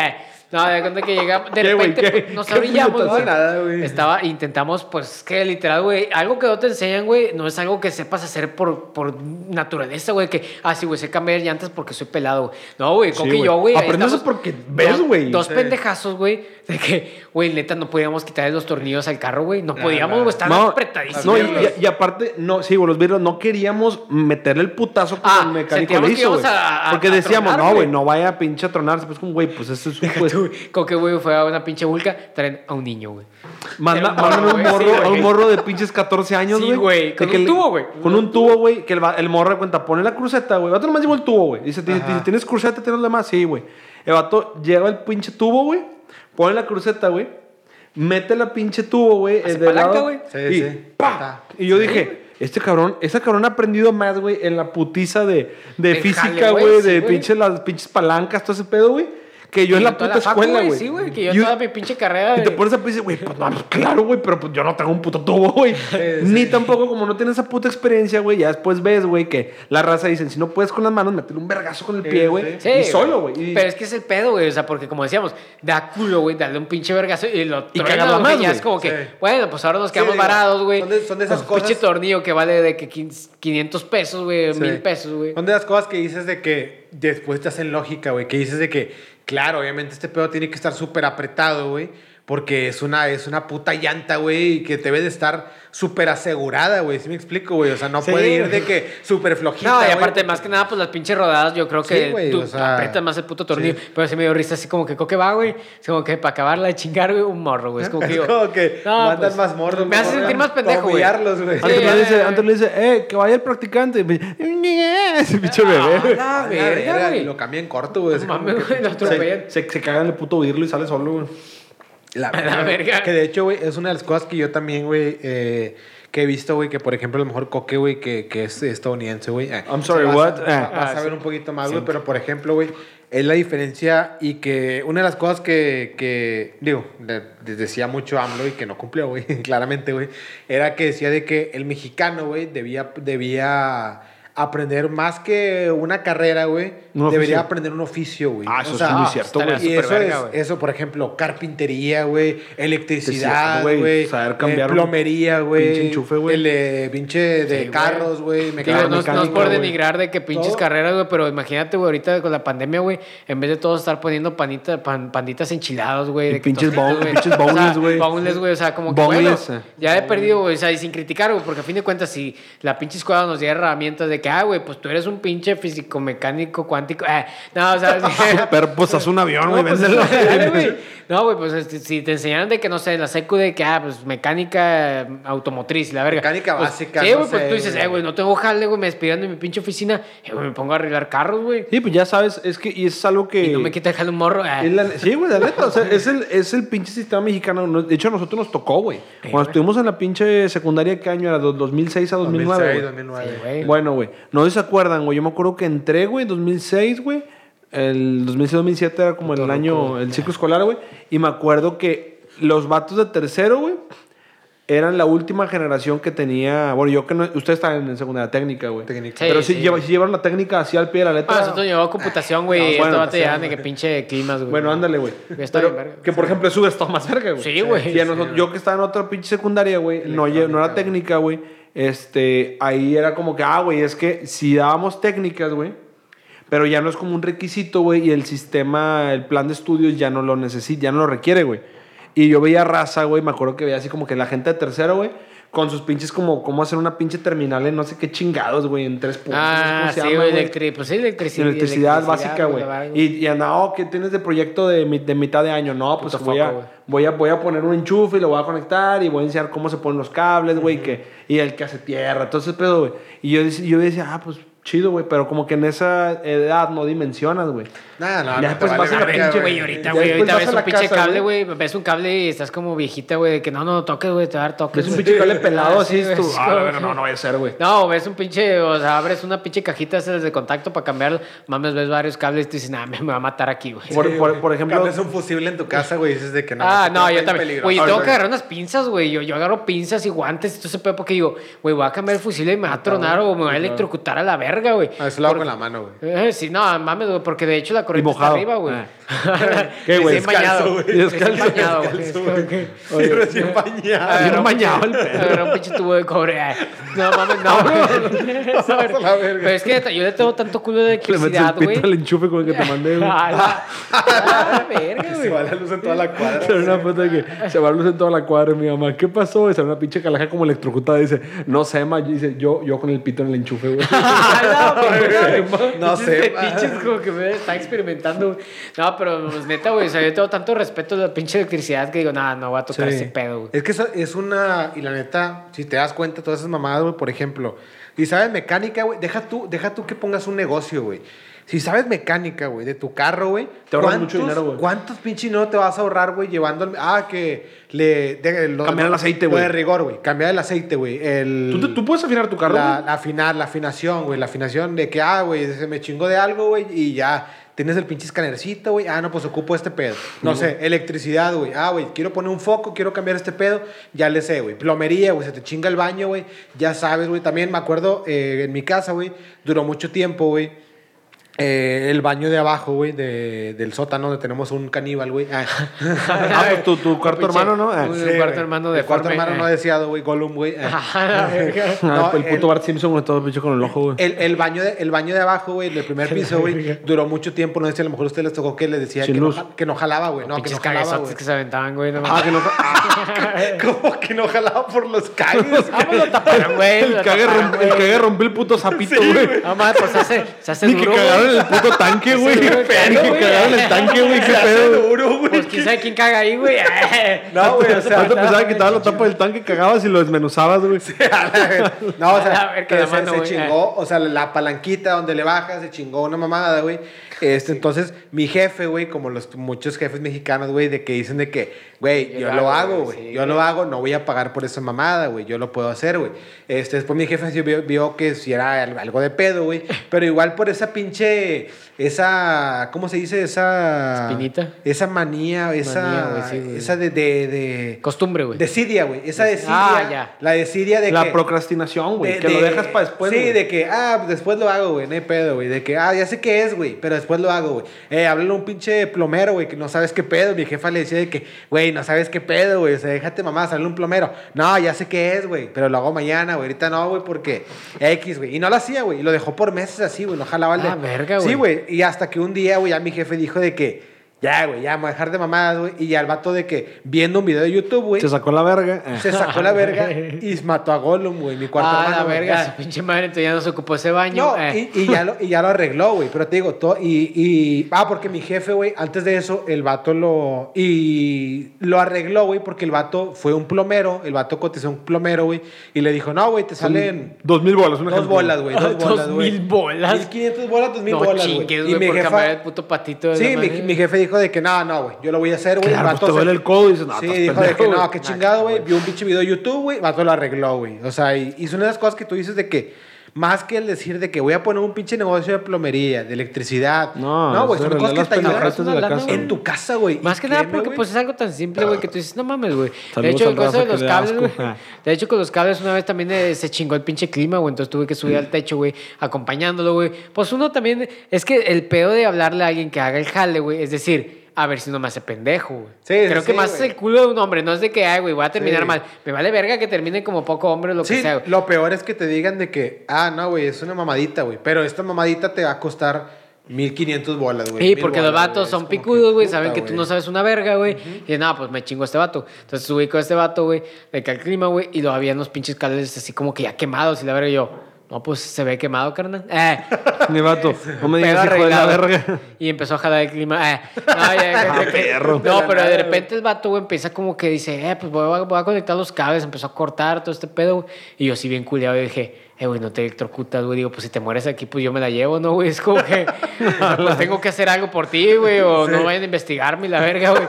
No, de cuenta que llegamos. De repente ¿Qué? pues, nos ¿Qué orillamos, puñetazo? güey. Nada, güey. Estaba, intentamos, pues, que literal, güey. Algo que no te enseñan, güey, no es algo que sepas hacer por, por naturaleza, güey. Que, ah, sí, güey, sé cambiar llantas porque soy pelado, güey. No, güey, Sí, con que güey. yo, güey. Aprendes estamos- porque ves, güey. Dos Sí. pendejazos, güey. De que, güey, neta, no podíamos quitarle los tornillos al carro, güey. No podíamos, no. güey. Estaban No, apretadísimos. no, y, güey. y- y aparte, no, sí, güey, los vidrios, no queríamos meterle el putazo como Ah, el mecánico le que hizo, güey. a- a- Porque a decíamos, tronar, no, güey. no vaya a pinche a tronarse. Pues como, güey, pues ese es un, pues, Con que, güey, fue a una pinche vulca, traen a un niño, güey. Manda, mandan morro, un güey, morro, sí, a un güey. morro de pinches 14 años, Sí, güey. güey, de con un tubo, güey. Con un tubo, güey, que el, el morro de cuenta, pone la cruceta, güey. El vato nomás lleva el tubo, güey. Dice, dice. ¿tienes cruceta? ¿Tienes lo demás? Sí, güey. El vato lleva el pinche tubo, güey. Pone la cruceta, güey. Mete la pinche tubo, güey. Hace palanca, güey. Sí, y, sí. ¡pa! Y yo dije, este cabrón, ese cabrón ha aprendido más, güey, en la putiza de, de física, güey, güey, sí, de güey. pinches las pinches palancas, todo ese pedo, güey. Que yo en la puta escuela, güey. Sí, güey, que yo Y- toda mi pinche carrera. Y te pones a pensar, güey, pues no, claro, güey, pero pues yo no tengo un puto tubo, güey. Ni tampoco, como no tienes esa puta experiencia, güey, ya después ves, güey, que la raza dicen, si no puedes con las manos, métele un vergazo con el pie, güey. Sí, y solo, güey. Pero es que es el pedo, güey. O sea, porque como decíamos, da culo, güey, darle un pinche vergazo y lo Y truena, más, Ya es como que, bueno, pues ahora nos quedamos varados, güey. son de- son de esas un Pinche cosas- tornillo que vale de que 15 500 pesos, güey, Sí. mil pesos, güey. Son de las cosas que dices de que después te hacen lógica, güey. Que dices de que, claro, obviamente este pedo tiene que estar súper apretado, güey. Porque es una, es una puta llanta, güey, y que debe de estar súper asegurada, güey. ¿Sí me explico, güey? O sea, no Sí, puede ir de que súper flojita, No, y aparte, más que nada, pues las pinches rodadas, yo creo que Sí, tú o sea, aprietas más el puto tornillo. sí. Pero sí me dio risa, así como que, ¿co qué va, güey? Es como que para acabarla de chingar, güey, un morro, güey. Es como que Es yo. como que no, mandan pues, más morros. Me hace sentir más pendejo, güey. le dice, antes le dice, eh, que vaya el practicante. Y, Ese pinche bebé. güey. Ah, la la verga, güey. y lo cambian corto, güey. No mames, güey, lo atropellan. Se, se caga en el puto oírlo y sale solo, güey. La la verga. Que de hecho, güey, es una de las cosas que yo también, güey, eh, que he visto, güey, que por ejemplo, a lo mejor Coque, güey, que, que es estadounidense, güey. eh, I'm sorry, vas what? vas a- Ah. vas a Ah, ver sí. un poquito más, Sí. güey, pero por ejemplo, güey, es la diferencia y que una de las cosas que, que digo, les decía mucho AMLO y que no cumplió, güey, claramente, güey, era que decía de que el mexicano, güey, debía, debía aprender más que una carrera, güey, Un debería aprender un oficio, güey. Ah, eso O sea, es muy cierto, güey. y eso verga, es, eso, por ejemplo, carpintería, güey, electricidad, güey, güey, saber eh, cambiar un plomería, güey, pinche enchufe, güey. el eh, pinche de Sí, carros, güey, Digo, mecánica, no, es- no es por denigrar de que pinches Todo. carreras, güey, pero imagínate, güey, ahorita con la pandemia, güey, en vez de todos estar poniendo panita, pan- panditas enchilados, güey. Pinches bon- güey. boneless, güey. o sea, como que, bueno, ya he perdido, güey, o sea, y sin criticar, güey, porque a fin de cuentas, si la pinche escuela nos diera herramientas de que, ah, güey, pues tú eres un pinche físico mecánico cuántico, eh, no, o sea, sí. Pero pues haz un avión, güey, No, pues, véndelo. No, güey, pues este, si te enseñaran de que, no sé, en la secu de que, ah, pues mecánica automotriz, la verga. Mecánica Pues, básica, Sí, no güey, pues sé, tú dices, güey. eh, güey, no tengo jale, güey, me despidieron de mi pinche oficina, eh, güey, me pongo a arreglar carros, güey. Sí, pues ya sabes, es que, y es algo que... Y no me quita el jale un morro. eh. La- sí, güey, la neta. O sea, es el, es el pinche sistema mexicano. No- De hecho, a nosotros nos tocó, güey. Cuando estuvimos en la pinche secundaria, ¿qué año era? ¿Do- ¿2006 a 2009? 2006, güey? 2009. Sí, güey. Bueno, güey. No se acuerdan, güey. Yo me acuerdo que entré, güey, en 2006, güey. El 2006-2007 era como el año, loco, el ciclo escolar, güey. Y me acuerdo que los vatos de tercero, güey, eran la última generación que tenía. Bueno, yo que no. Ustedes estaban en secundaria técnica, güey. Técnica. Sí, Pero sí, sí. lleva- sí llevaron la técnica así al pie de la letra. Ah, nosotros llevamos computación, güey, y bueno, esto va te llevan de güey. que pinche climas, güey. Bueno, ándale, güey. Que por ejemplo, eso está más verga, güey. Sí, güey. A yo que estaba en otra pinche secundaria, güey, no, no era técnica, güey. Este, ahí era como que, ah, güey, es que si dábamos técnicas, güey, pero ya no es como un requisito, güey, y el sistema, el plan de estudios ya no lo necesita, ya no lo requiere, güey. Y yo veía raza, güey, me acuerdo que veía así como que la gente de tercero, güey, con sus pinches como cómo hacer una pinche terminal en no sé qué chingados, güey, en tres puntos. Ah, sí, güey, pues sí, electricidad. electricidad básica, güey. la verga. Y, y no, ¿qué tienes de proyecto de, de mitad de año? No, pues voy, foco, a, güey. voy, a, voy a poner un enchufe y lo voy a conectar y voy a enseñar cómo se ponen los cables, güey, que y el que hace tierra. Entonces, pero, güey. Y yo, yo decía, ah, pues chido, güey, pero como que en esa edad no dimensionas, güey. Nah, no, Ya no te pues vale vas a la pinche, Güey, ahorita, güey, después ahorita vas ves a un pinche casa, cable, güey, ves un cable y estás como viejita, güey, de que no, no toques, güey, te va a dar toques. Ves un pinche cable pelado Ah, así, sí, es tú. Ah, verga, no, no vaya a ser, güey. No, ves un pinche, o sea, abres una pinche cajita esas de contacto para cambiar, mames, ves varios cables y tú dices, nah, me, me va a matar aquí, güey. Por, Sí, por, güey. por ejemplo, Cambias un fusible en tu casa, güey, dices de que no. Ah, no, yo también. Güey, yo tengo que agarrar unas pinzas, güey. Yo, yo agarro pinzas y guantes y todo ese pedo porque digo, güey, voy a cambiar el fusil y me va a tronar o me va a electrocutar a la verga, güey. Ah, eso lo hago con la mano, güey. Eh, sí, no, mames, güey, porque de hecho la corriente está arriba, güey. Ah. ¿Qué, güey? Recién bañado. Descalzo, güey. Recién Descalzo, güey. güey. Sí, recién bañado. Un bañado el pedo. un pinche tubo de cobre. No mames, no, güey. La verga. Pero es que yo le tengo tanto culo de le metes el electricidad, güey. enchufe con el que te mandé, güey. A la, a la verga, Se güey. va la luz en toda la cuadra. Se una foto de que se va a luz en toda la cuadra. Mi mamá, ¿qué pasó? Y se una pinche calaja como electrocutada. Dice, no sé, ma. Dice, yo, yo con el pito en el enchufe, güey. No Pinches sé, fetiches como que me está experimentando. No, pero pues neta, güey. O sea, yo tengo tanto respeto a la pinche electricidad que digo, nada, no voy a tocar Sí. ese pedo, güey. Es que eso es una. Y la neta, si te das cuenta, todas esas mamadas, güey, por ejemplo. Y sabes, mecánica, güey, deja tú, deja tú que pongas un negocio, güey. Si sabes mecánica, güey, de tu carro, güey. Te ahorras ¿cuántos- mucho dinero, güey. ¿Cuántos pinche dinero te vas a ahorrar, güey, llevando Ah, que le... de- lo- Cambiar el aceite, güey. de rigor, güey. Cambiar el aceite, güey. El... ¿Tú, tú puedes afinar tu carro, La, la afinar, la afinación, güey. La afinación de que, ah, güey, se me chingó de algo, güey, y ya tienes el pinche escanercito, güey. Ah, no, pues ocupo este pedo. No sé, electricidad, güey. Ah, güey, quiero poner un foco, quiero cambiar este pedo. Ya le sé, güey. Plomería, güey, se te chinga el baño, güey. Ya sabes, güey. También me acuerdo eh, en mi casa, güey, duró mucho tiempo, güey. Eh, el baño de abajo, güey, de, del sótano donde tenemos un caníbal, güey. Ah, Ah, pues tu, tu cuarto hermano, ¿no? Ah. sí, cuarto hermano El cuarto hermano eh. no deseado, güey, Gollum, güey. Ah. Ah, No, el puto el- Bart Simpson, güey, todo pinche con el ojo, güey. El, el baño de, el baño de abajo, güey, del primer piso, güey, duró mucho tiempo. No sé si a lo mejor a ustedes les tocó que les decía que no, que jalaba, güey. No, que no jalaba, güey. que se aventaban, güey. No Ah, que no. ¿Cómo que no jalaba por los cagues? Ah, pues lo taparon, güey. El cague, rompió el puto zapito, güey. Ah, pues se hace, duro, cagaron en el puto tanque, güey. Ni claro, que cagaron en el tanque, güey. Qué pedo. duro, güey. Pues quién sabe quién caga ahí, güey. No, güey, o sea, Ahorita pensaba que quitaba la tapa del tanque, cagabas y lo desmenuzabas, güey. No, o sea, que se, mano, se güey. chingó, o sea, la palanquita donde le bajas, se chingó una mamada, güey. Este, entonces, mi jefe, güey, como los muchos jefes mexicanos, güey, de que dicen de que, güey, Yo yo, lo hago, güey, sí, yo lo hago, no voy a pagar por esa mamada, güey. Yo lo puedo hacer, güey. Este, después mi jefe vio, vio que si era al- algo de pedo, güey. Pero igual por esa pinche, esa, ¿cómo se dice? Esa... Espinita. Esa manía, esa, Manía, sí, esa de, de, de, Costumbre, güey. desidia, güey. Esa desidia. Ah, ya. La desidia de La que... procrastinación, güey. de- Que lo de- dejas para después, Sí, de que, ah, después lo hago, güey, no hay pedo, güey. De que, ah, ya sé qué es, güey, pero después lo hago, güey. Eh, háblale a un pinche plomero, güey, que no sabes qué pedo. Mi jefa le decía de que, güey, no sabes qué pedo, güey. O sea, déjate mamá, a un plomero. No, ya sé qué es, güey, pero lo hago mañana, güey. Ahorita no, güey, porque X, güey. Y no lo hacía, güey. Y lo dejó por meses así, güey. No jalaba el de... Ah, verga, güey. Sí, güey. Y hasta que un día, güey, ya mi jefe dijo de que, ya, güey, ya, me voy a dejar de mamadas, güey. Y ya el vato de que, viendo un video de YouTube, güey, Se sacó la verga. se sacó la verga y mató a Gollum, güey, mi cuarto ah, hermano. la verga, su pinche madre, entonces ya no se ocupó ese baño. No, eh. y, y ya lo, y ya lo arregló, güey. Pero te digo, todo, y, y. Ah, porque mi jefe, güey, antes de eso, el vato lo. Y lo arregló, güey, porque el vato fue un plomero. El vato cotizó un plomero, güey. Y le dijo, no, güey, te salen. Dos mil bolas, un Dos bolas, güey. Dos Dos bolas, güey. mil bolas. 1500 bolas, dos mil no bolas, güey. chingues, Y mi por jefa. el puto patito de Sí, mi jefe dijo de que no, no, güey. Yo lo voy a hacer, güey. Claro, pues se- el codo y no, Sí, dijo de que no, que chingado, güey. Vio un pinche video de YouTube, güey. Vato lo arregló, güey. O sea, y, y son esas cosas que tú dices de que. Más que el decir de que voy a poner un pinche negocio de plomería, de electricidad. No, no, güey. Son cosas que te ayudan en tu casa, güey. Más que nada porque pues es algo tan simple, güey, que tú dices, no mames, güey. De hecho, el caso de los cables, güey. De hecho, con los cables una vez también eh, se chingó el pinche clima, güey. Entonces tuve que subir al techo, güey, acompañándolo, güey. Pues uno también, es que el pedo de hablarle a alguien que haga el jale, güey, es decir, a ver si no me hace pendejo, güey. Sí, Creo sí, que más es güey. el culo de un hombre, no es de que, ay, güey, voy a terminar Sí. mal. Me vale verga que termine como poco hombre o lo que sea, güey. lo peor es que te digan de que, ah, no, güey, es una mamadita, güey. Pero esta mamadita te va a costar 1500 bolas, güey. Sí, porque los vatos son picudos, güey, saben que tú no sabes una verga, güey. Y dicen, no, pues me chingo a este vato. Entonces subí con este vato, güey, de que al clima, güey, y lo había unos pinches cables así como que ya quemados. Y la verga, y yo, no, pues se ve quemado, carnal. Eh, Mi vato, no me digas hijo de la verga. Y empezó a jalar el clima. Eh, no, ya, ya, Ah, perro. No, pero de repente el vato, güey, empieza como que dice, eh, pues voy a, voy a conectar los cables. Empezó a cortar todo este pedo, güey. Y yo así bien culiado y dije, eh, güey, no te electrocutas, güey. Digo, pues si te mueres aquí, pues yo me la llevo, ¿no, güey? Es como que, pues tengo que hacer algo por ti, güey, o no vayan a investigarme y la verga, güey.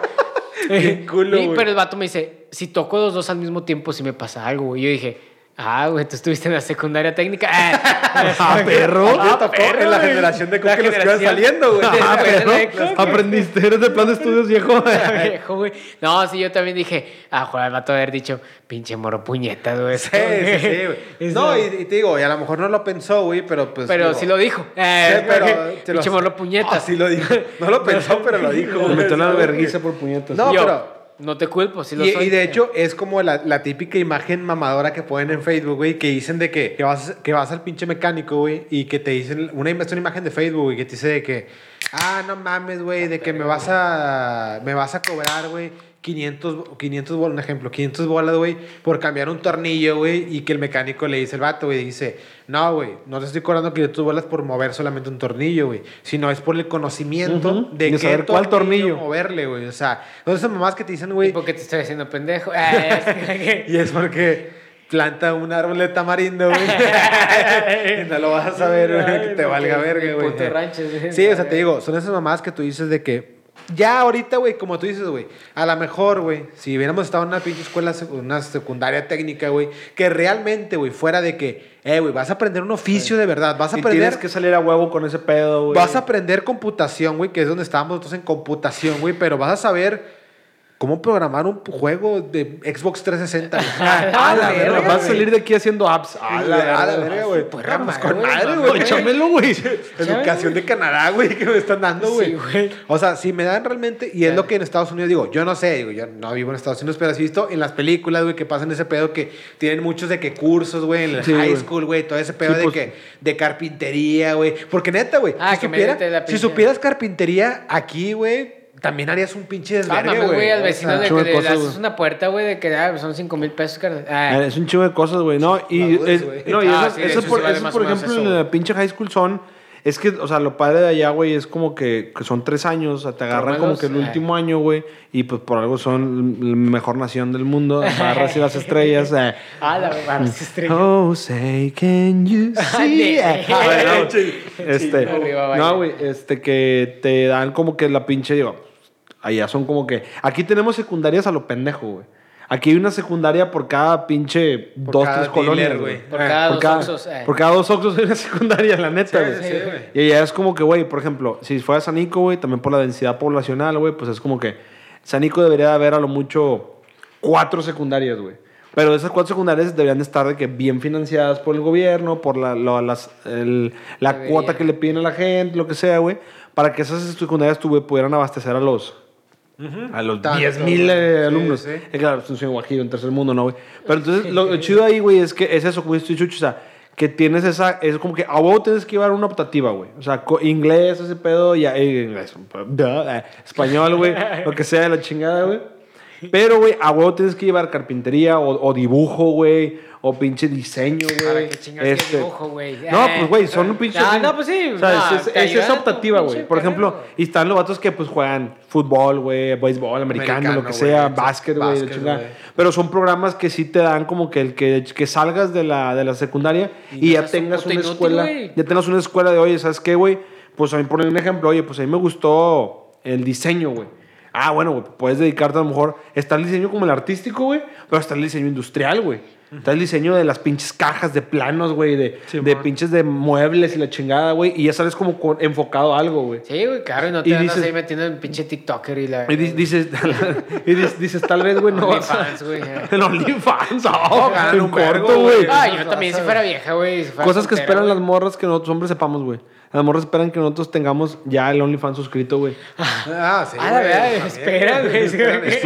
Bien culo, Y- güey. pero el vato me dice, si toco los dos al mismo tiempo, si me pasa algo, güey. Yo dije, ah, güey, tú estuviste en la secundaria técnica. Ah, perro. Ah, tocó perro, en la güey. generación de cookies que iban saliendo, güey. Ah, perro. Aprendiste, eres de plan de estudios viejo. Viejo, güey. No, sí, yo también dije, ah, joder, el vato haber dicho, pinche moro puñetas, güey. Sí, sí, sí, güey. Es No, y, y te digo, y a lo mejor no lo pensó, güey, pero pues. Pero digo, sí lo dijo. sí, Eh, pero. te lo- pinche moro puñetas. Ah, sí lo dijo. No lo pensó, pero lo dijo. Me metió la Sí, verguiza por puñetas. No, Yo, pero- No te culpo, sí lo Y, soy. y de hecho es como la, la típica imagen mamadora que ponen en Facebook, güey, que dicen de que, que, vas, que vas al pinche mecánico, güey, y que te dicen, una, una imagen de Facebook, güey, que te dice de que, ah, no mames, güey, de que me vas a, me vas a cobrar, güey, 500, 500 bolas, un ejemplo, 500 bolas, güey, por cambiar un tornillo, güey, y que el mecánico le dice al vato, güey, dice, no, güey, no te estoy cobrando 500 bolas por mover solamente un tornillo, güey, sino es por el conocimiento de, de qué saber cuál tornillo. moverle, güey, o sea, entonces esas mamás que te dicen, ¿Y güey, por qué te estoy haciendo pendejo? Eh, y es porque planta un árbol de tamarindo, güey. y no lo vas a saber, güey, que te valga verga, güey. Sí, o sea, te digo, son esas mamadas que tú dices de que ya ahorita, güey, como tú dices, güey, a lo mejor, güey, si hubiéramos estado en una pinche escuela, una secundaria técnica, güey, que realmente, güey, fuera de que, eh, güey, vas a aprender un oficio de verdad, vas a Y aprender... tienes que salir a huevo con ese pedo, güey. Vas a aprender computación, güey, que es donde estábamos nosotros en computación, güey, pero vas a saber cómo programar un juego de Xbox 360. güey. Ah, A la verga, verga, Vas a salir de aquí haciendo apps. A la, a la verga, güey. Pues, con güey, madre, güey. Échamelo, güey. Educación de Canadá, güey, que me están dando, güey. Sí, güey. O sea, si me dan realmente, y es lo que en Estados Unidos digo, yo no sé, digo, yo no vivo en Estados Unidos, pero he visto en las películas, güey, que pasan ese pedo que tienen muchos de que cursos, güey, en el Sí, high school, güey, todo ese pedo Sí, de pues. que, de carpintería, güey. Porque neta, güey, Ah, si, que supiera- si supieras carpintería aquí, güey, también harías un pinche Ah, desvergue, mames, güey, al O vecino sea, de que le cosas, haces güey. una puerta, güey, de que ah, son 5 mil pesos, carnal. Ah, Es un chingo de cosas, güey. No, y es- güey. no, y Ah, esas, sí, hecho, por, vale por ejemplo, eso, en la güey. pinche high school son. Es que, o sea, lo padre de allá, güey, es como que, que son tres años, o sea, te agarran como que el eh. último año, güey, y pues por algo son la mejor nación del mundo, agarras y las estrellas. eh. Ah, la verdad, las estrellas. Oh, say, can you see? Bueno, este, no, güey, este, que te dan como que la pinche, digo, allá son como que, aquí tenemos secundarias a lo pendejo, güey. Aquí hay una secundaria por cada pinche Por dos, cada tres colonias, dealer, güey. güey. Por cada Por dos cada, oxos. eh. por cada dos oxos hay una secundaria, la neta, Sí, güey. sí, güey. Y allá es como que, güey, por ejemplo, si fuera Sanico, güey, también por la densidad poblacional, güey, pues es como que Sanico debería de haber a lo mucho cuatro secundarias, güey. Pero esas cuatro secundarias deberían de estar de que bien financiadas por el gobierno, por la, lo- las, el- la Debería. cuota que le piden a la gente, lo que sea, güey, para que esas secundarias tuve- pudieran abastecer a los, a los Tanto, 10 mil güey. eh, Sí, alumnos. sí. Eh, claro, es un sueño guajiro en tercer mundo, ¿no, güey? Pero entonces, lo, chido ahí, güey, es que es eso, como dice Chucho, o sea, que tienes esa, es como que a vos tienes que llevar una optativa, güey. O sea, inglés, ese pedo, ya, eh, inglés, español, güey, lo que sea de la chingada, güey. Pero, güey, a huevo tienes que llevar carpintería o, o dibujo, güey, o pinche diseño, Para güey. que dibujo, güey. No, pues, güey, son un pinche... Ah, no, pues sí, O sea, no, es, optativa, güey. Por ejemplo, carrera, y están los vatos que, pues, juegan fútbol, güey, béisbol, americano, Americano, lo que sea, básquet, güey. Pero son programas que sí te dan como que el que, que salgas de la, de la secundaria y, no ya tengas una inútil, escuela, ya tengas una escuela de, oye, ¿sabes qué, güey? Pues a mí ponen un ejemplo, oye, pues a mí me gustó el diseño, güey. Ah, bueno, güey, puedes dedicarte a lo mejor, está el diseño como el artístico, güey, pero está el diseño industrial, güey. Está el diseño de las pinches cajas de planos, güey, de, de pinches de muebles y la chingada, güey, y ya sabes como con- enfocado a algo, güey. Sí, güey, claro, y no te Y andas dices- ahí metiendo en pinche TikToker y la. Y di- dices, y dices, dices, tal vez, güey, no. OnlyFans, güey. En OnlyFans, oh, en un corto, güey. Ah, yo también si fuera vieja, güey. si Cosas que esperan las morras que nosotros hombres sepamos, güey. Las morras esperan que nosotros tengamos ya el OnlyFans suscrito, güey. Ah, sí, Ah, la verdad, también, espera, güey,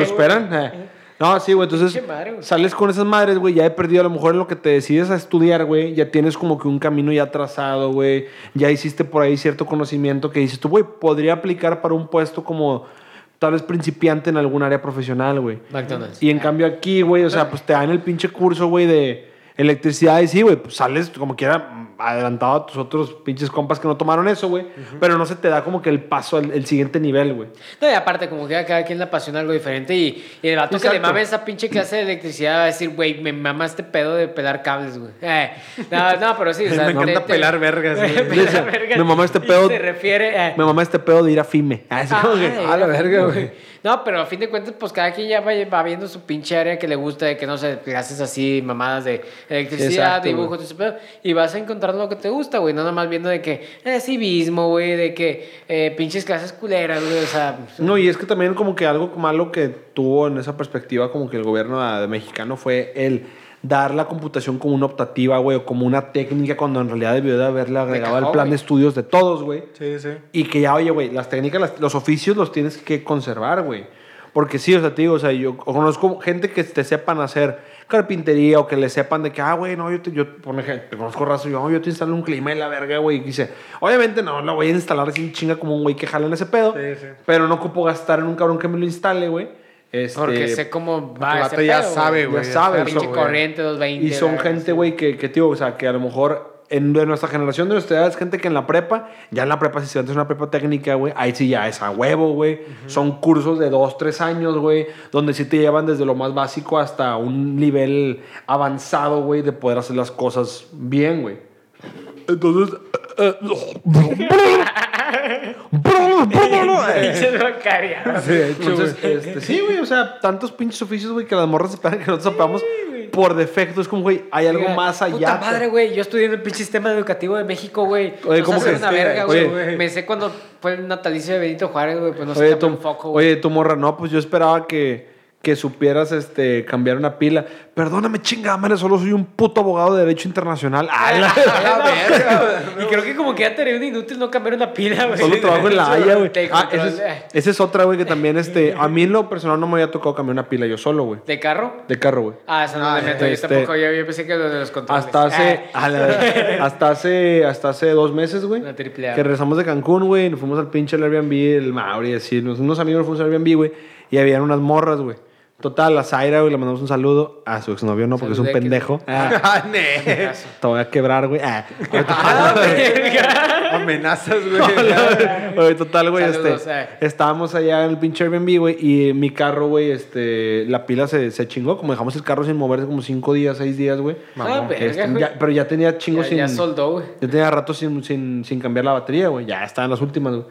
esperan No, sí, güey. Entonces, Pinche madre, güey. sales con esas madres, güey. Ya he perdido a lo mejor en lo que te decides a estudiar, güey. Ya tienes como que un camino ya trazado, güey. Ya hiciste por ahí cierto conocimiento que dices tú, güey, podría aplicar para un puesto como tal vez principiante en algún área profesional, güey. McDonald's. Y en cambio aquí, güey, o sea, pues te dan el pinche curso, güey, de electricidad y sí, güey, pues sales como quiera adelantado a tus otros pinches compas que no tomaron eso, güey. Pero no se te da como que el paso al el siguiente nivel, güey. No, y aparte, como que a cada quien le apasiona algo diferente. Y, y el vato que Exacto. le mame esa pinche clase de electricidad va a decir, güey, me mama este pedo de pelar cables, güey. Eh, no, no, pero sí, o sea, Me encanta pelar vergas, güey. pelar vergas. me mamá este pedo- Se refiere a. Me mamá este pedo de ir a FIME. Así como que, a la verga, güey. No, pero a fin de cuentas, pues cada quien ya va, va viendo su pinche área que le gusta, de que no sé, clases así, mamadas de electricidad, dibujo, y vas a encontrar lo que te gusta, güey, no nada más viendo de que eh, civismo, güey, de que eh, pinches clases culeras, güey, o sea. No, y es que también como que algo malo que tuvo en esa perspectiva como que el gobierno de, de mexicano fue el dar la computación como una optativa, güey, o como una técnica cuando en realidad debió de haberle agregado al plan de estudios de todos, güey. Sí, sí. Y que ya, oye, güey, las técnicas, las- los oficios los tienes que conservar, güey. Porque sí, o sea, te digo, o sea, yo conozco gente que te sepan hacer carpintería o que le sepan de que, ah, güey, no, yo te, yo, por ejemplo, te conozco raso, yo, "Oh, yo te instalo un clima y la verga, güey. Y dice, obviamente no, lo voy a instalar así chinga como un güey que jala en ese pedo. Sí, sí. Pero no ocupo gastar en un cabrón que me lo instale, güey. Este, Porque sé cómo va el vato ya pedo, sabe, ya güey. sabe, Pinche son- corriente 220. Y son gente, güey, que, que, tío, o sea, que a lo mejor en, de nuestra generación, de nuestra edad, es gente que en la prepa, ya en la prepa, si se es una prepa técnica, güey, ahí sí ya es a huevo, güey. Son cursos de dos, tres años, güey, donde sí te llevan desde lo más básico hasta un nivel avanzado, güey, de poder hacer las cosas bien, güey. Entonces... Entonces, güey. este, sí, güey, o sea, tantos pinches oficios, güey, que las morras esperan que nosotros sepamos por defecto. Es como, güey, hay algo Oiga, más allá. Puta madre, güey. Yo estudié en el pinche sistema educativo de México, güey. Oye, ¿cómo que? una verga, güey. Me sé cuando fue el natalicio de Benito Juárez, güey. Pues no sé Oye, tu, foco, güey. oye, tu morra, no, pues yo esperaba que, que supieras este, cambiar una pila. Perdóname, chingada madre, solo soy un puto abogado de Derecho Internacional. Ay, la- Y creo que como que ya te un inútil no cambiar una pila, güey. Solo trabajo en la Haya, güey. Ah, esa es, esa es otra, güey, que también, este, a mí en lo personal no me había tocado cambiar una pila yo solo, güey. ¿De carro? De carro, güey. Ah, eso no Ah, me meto. este- Yo tampoco. Yo, yo pensé que lo de los controles. Hasta hace, Ah, a la- hasta hace, hasta hace dos meses, güey. Una triple A. Que regresamos de Cancún, güey. Nos fuimos al pinche Airbnb, el Mauri, así. nos- Unos amigos nos fuimos al Airbnb, güey. Y habían unas morras, güey. Total, a Zaira, güey, le mandamos un saludo. A su exnovio no, porque es un Saludé, que- pendejo. Ah, Ah, te voy a quebrar, güey. Ah. Amenazas, güey. Oye, total, güey, Saludos, este, eh. estábamos allá en el pinche Airbnb, güey, y mi carro, güey, este, la pila se, se chingó, como dejamos el carro sin moverse como cinco días, seis días, güey. Ah, verga, Este, güey. ya- pero ya tenía chingo Ya, sin... ya soldó, güey. Yo tenía rato sin, sin, sin cambiar la batería, güey. Ya estaba en las últimas, güey.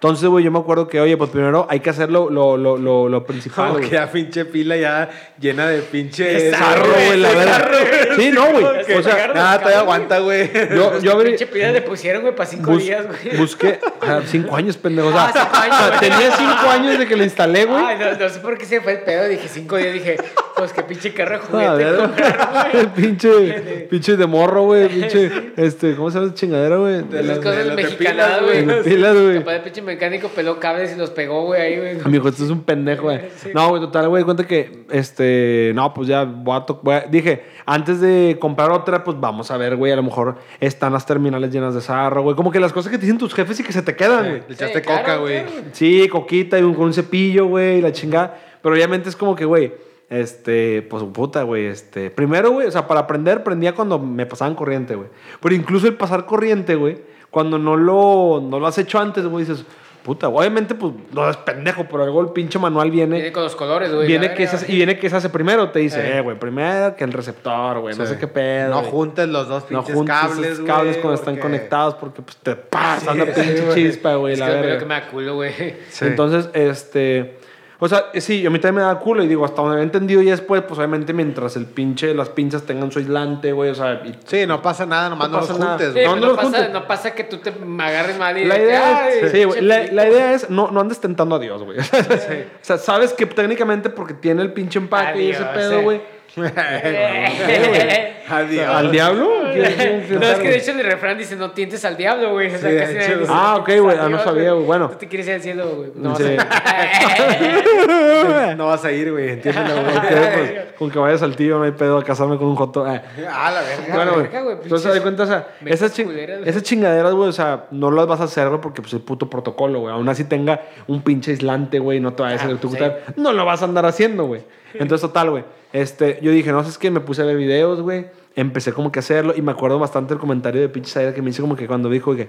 Entonces, güey, yo me acuerdo que, oye, pues primero hay que hacer lo, lo, lo, lo, lo principal, Como que ya pinche pila ya llena de pinche... Sarro, güey, la verdad. Sí, no, güey. O sea, Nada, todavía aguanta, güey. yo, yo abrí... Pinche pila le pusieron, güey, para cinco bus- días, güey. busqué... ah, cinco años, pendejo. O sea, Ah, años, güey. tenía cinco años de que lo instalé, güey. Ay, no, no sé por qué se fue el pedo. Dije cinco días. Dije, pues qué pinche carro juguete. güey. pinche, pinche de morro, güey. Pinche, este, ¿cómo se llama esa chingadera, güey? De las cosas pilas, güey. De pilas, güey. Capaz el pinche mecánico peló cables y los pegó, güey, ahí, güey. Amigo, esto es un pendejo, güey. Sí. No, güey, total, güey, cuenta que, este, no, pues ya voy a, voy a- Dije, antes de comprar otra, pues vamos a ver, güey, a lo mejor están las terminales llenas de sarro, güey. Como que las cosas que te dicen tus jefes y que se te quedan, güey. Le echaste Sí, claro, coca, güey. claro. Sí, coquita y un, con un cepillo, güey, y la chingada. Pero obviamente es como que, güey, este, pues puta, güey, este. Primero, güey, o sea, para aprender, prendía cuando me pasaban corriente, güey. Pero incluso el pasar corriente, güey, cuando no lo, no lo has hecho antes, güey, dices, puta, obviamente, pues no es pendejo, pero luego el pinche manual viene. Viene con los colores, güey. Viene que verga. se, y viene que se hace primero, te dice, Eh. eh, güey, primero que el receptor, güey, no Sí. sé qué pedo. No juntes los dos No pinches juntes cables, esos güey. cables cuando están conectados porque pues te pasa Sí, la pinche chispa, güey, la que es lo verga. que me da culo, güey. Sí. Entonces, este. O sea, eh, sí, a mí también me da culo y digo, hasta donde he entendido ya después, pues obviamente mientras el pinche, las pinzas tengan su aislante, güey, o sea. y- Sí, no pasa nada, nomás No no, pasa los nada. juntes, Sí, güey. No, no pasa, juntes. no pasa que tú te agarres mal y La idea "Ay, es, sí, güey, la, pelito". la idea es no, no andes tentando a Dios, güey. O sea, sabes que técnicamente porque tiene el pinche empaque y ese Adiós, pedo, güey. Adiós. ¿Al diablo? ¿Quieres- quieres No, es que de hecho el refrán dice no tientes al diablo, güey. O sea, Sí, casi de nadie hecho. dice, Ah, "No ok, güey. Ah, no Dios", sabía, güey. Bueno. Tú te quieres ir al cielo, güey. No Sí. vas a- No vas a ir, güey, entiéndelo, güey. Pues, con que vayas al tío no hay pedo a casarme con un joto. Ah. Ah, la verga. Bueno, güey. Entonces, das cuenta, o sea, esas, ching- chingaderas, güey, o sea, no las vas a hacer, güey, porque pues el puto protocolo, güey. Aún así tenga un pinche aislante, güey, no te vayas Ah, a pues, electrocutar. No lo vas a andar haciendo, güey. Entonces, total, güey. Este, yo dije, no sé, es que me puse a ver videos, güey. Empecé como que a hacerlo y me acuerdo bastante el comentario de pinche Zaira que me hizo como que cuando dijo que,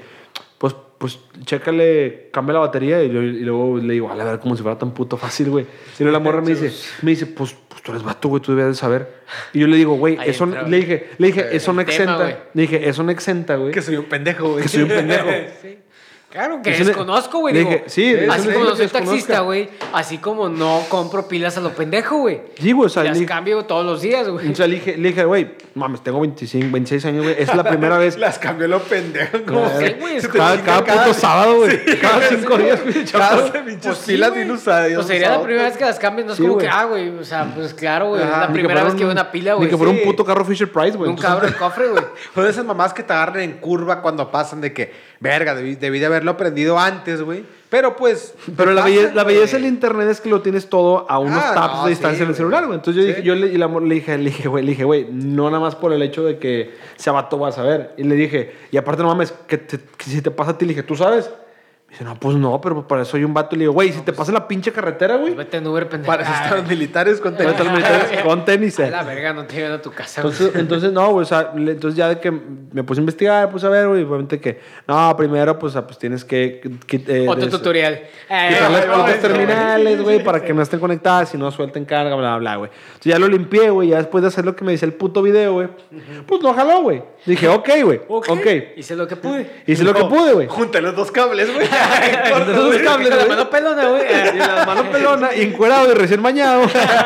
pues, pues, chécale, cambia la batería y, yo- y luego le digo, a la ver, como si fuera tan puto fácil, güey. Y luego la morra me dice, me dice, pues, pues tú eres vato, güey, tú debías de saber. Y yo le digo, güey, eso, entra, le dije, le dije, eso no tema, exenta, le dije, eso no exenta, güey. Que soy un pendejo, güey. Que soy un pendejo. Sí. Claro, que desconozco, güey. digo. sí, así como no soy taxista, güey. Así como no compro pilas a lo pendejo, güey. Sí, güey, o sea, Las le, cambio todos los días, güey. o sea, le dije, le dije, güey, mames, tengo 25, 26 años, güey, es la primera vez. Las cambió lo pendejo. Como Sí, güey, cada, cada puto sábado, güey. cada cinco días, güey. Cada pinches Pues sí, pilas bien usadas. Pues sería la primera vez que las cambias, no es Sí, como que, ah, güey, o sea, pues claro, güey, es la Ni primera vez que un- veo una pila, Ni güey. que fuera un Sí. puto carro Fisher Price, güey. Nunca abro el cofre, güey. Fue de esas mamás que te agarran en curva cuando pasan de que, verga, debí, debí de haberlo aprendido antes, güey. Pero pues. Pero la, pasa, belleza, la belleza del internet es que lo tienes todo a unos Ah, taps no, de distancia sí, en el celular, güey. Entonces yo, Sí. dije, yo le, y la le dije, le dije, güey, le dije, güey, no nada más por el hecho de que sea vato vas a ver. Y le dije, y aparte no mames, que, te- que si te pasa a ti, le dije, ¿tú sabes? Dice, no, pues no, pero para eso hay un vato. Y le digo, güey, si te pasa la pinche carretera, güey. Vete en Uber, pendejo. Para eso están los militares con Para estar los militares con tenis. A eh. la verga, no te llevan a tu casa, güey. Entonces, entonces, no, güey, o sea, le- entonces ya de que me puse a investigar, puse a ver, güey, obviamente que, no, primero, pues, ah, pues tienes que... que- eh, Otro tutorial. Quitar las eh, putas eh, terminales, güey, para que no estén conectadas y no suelten carga, bla, bla, bla, güey. Entonces ya lo limpié, güey, ya después de hacer lo que me dice el puto video, güey, pues lo jaló, güey. Dije, ok, güey, Ok. ok. Hice lo que pude. Hice lo que pude, güey. Junta los dos cables, güey. Dos cables, La mano pelona, güey. Y la mano pelona, y encuerado y recién bañado.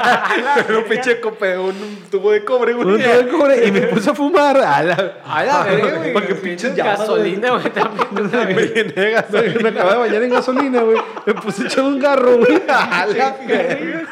Pero un pinche un, tubo de cobre, güey. Un tubo de cobre, y me puse a fumar. A la, A la verga, güey. Porque que pinches pinches llamas, gasolina, güey, también. Me llené de gasolina. Me acababa de bañar en gasolina, güey. Me puse a echar un garro, güey. A la verga.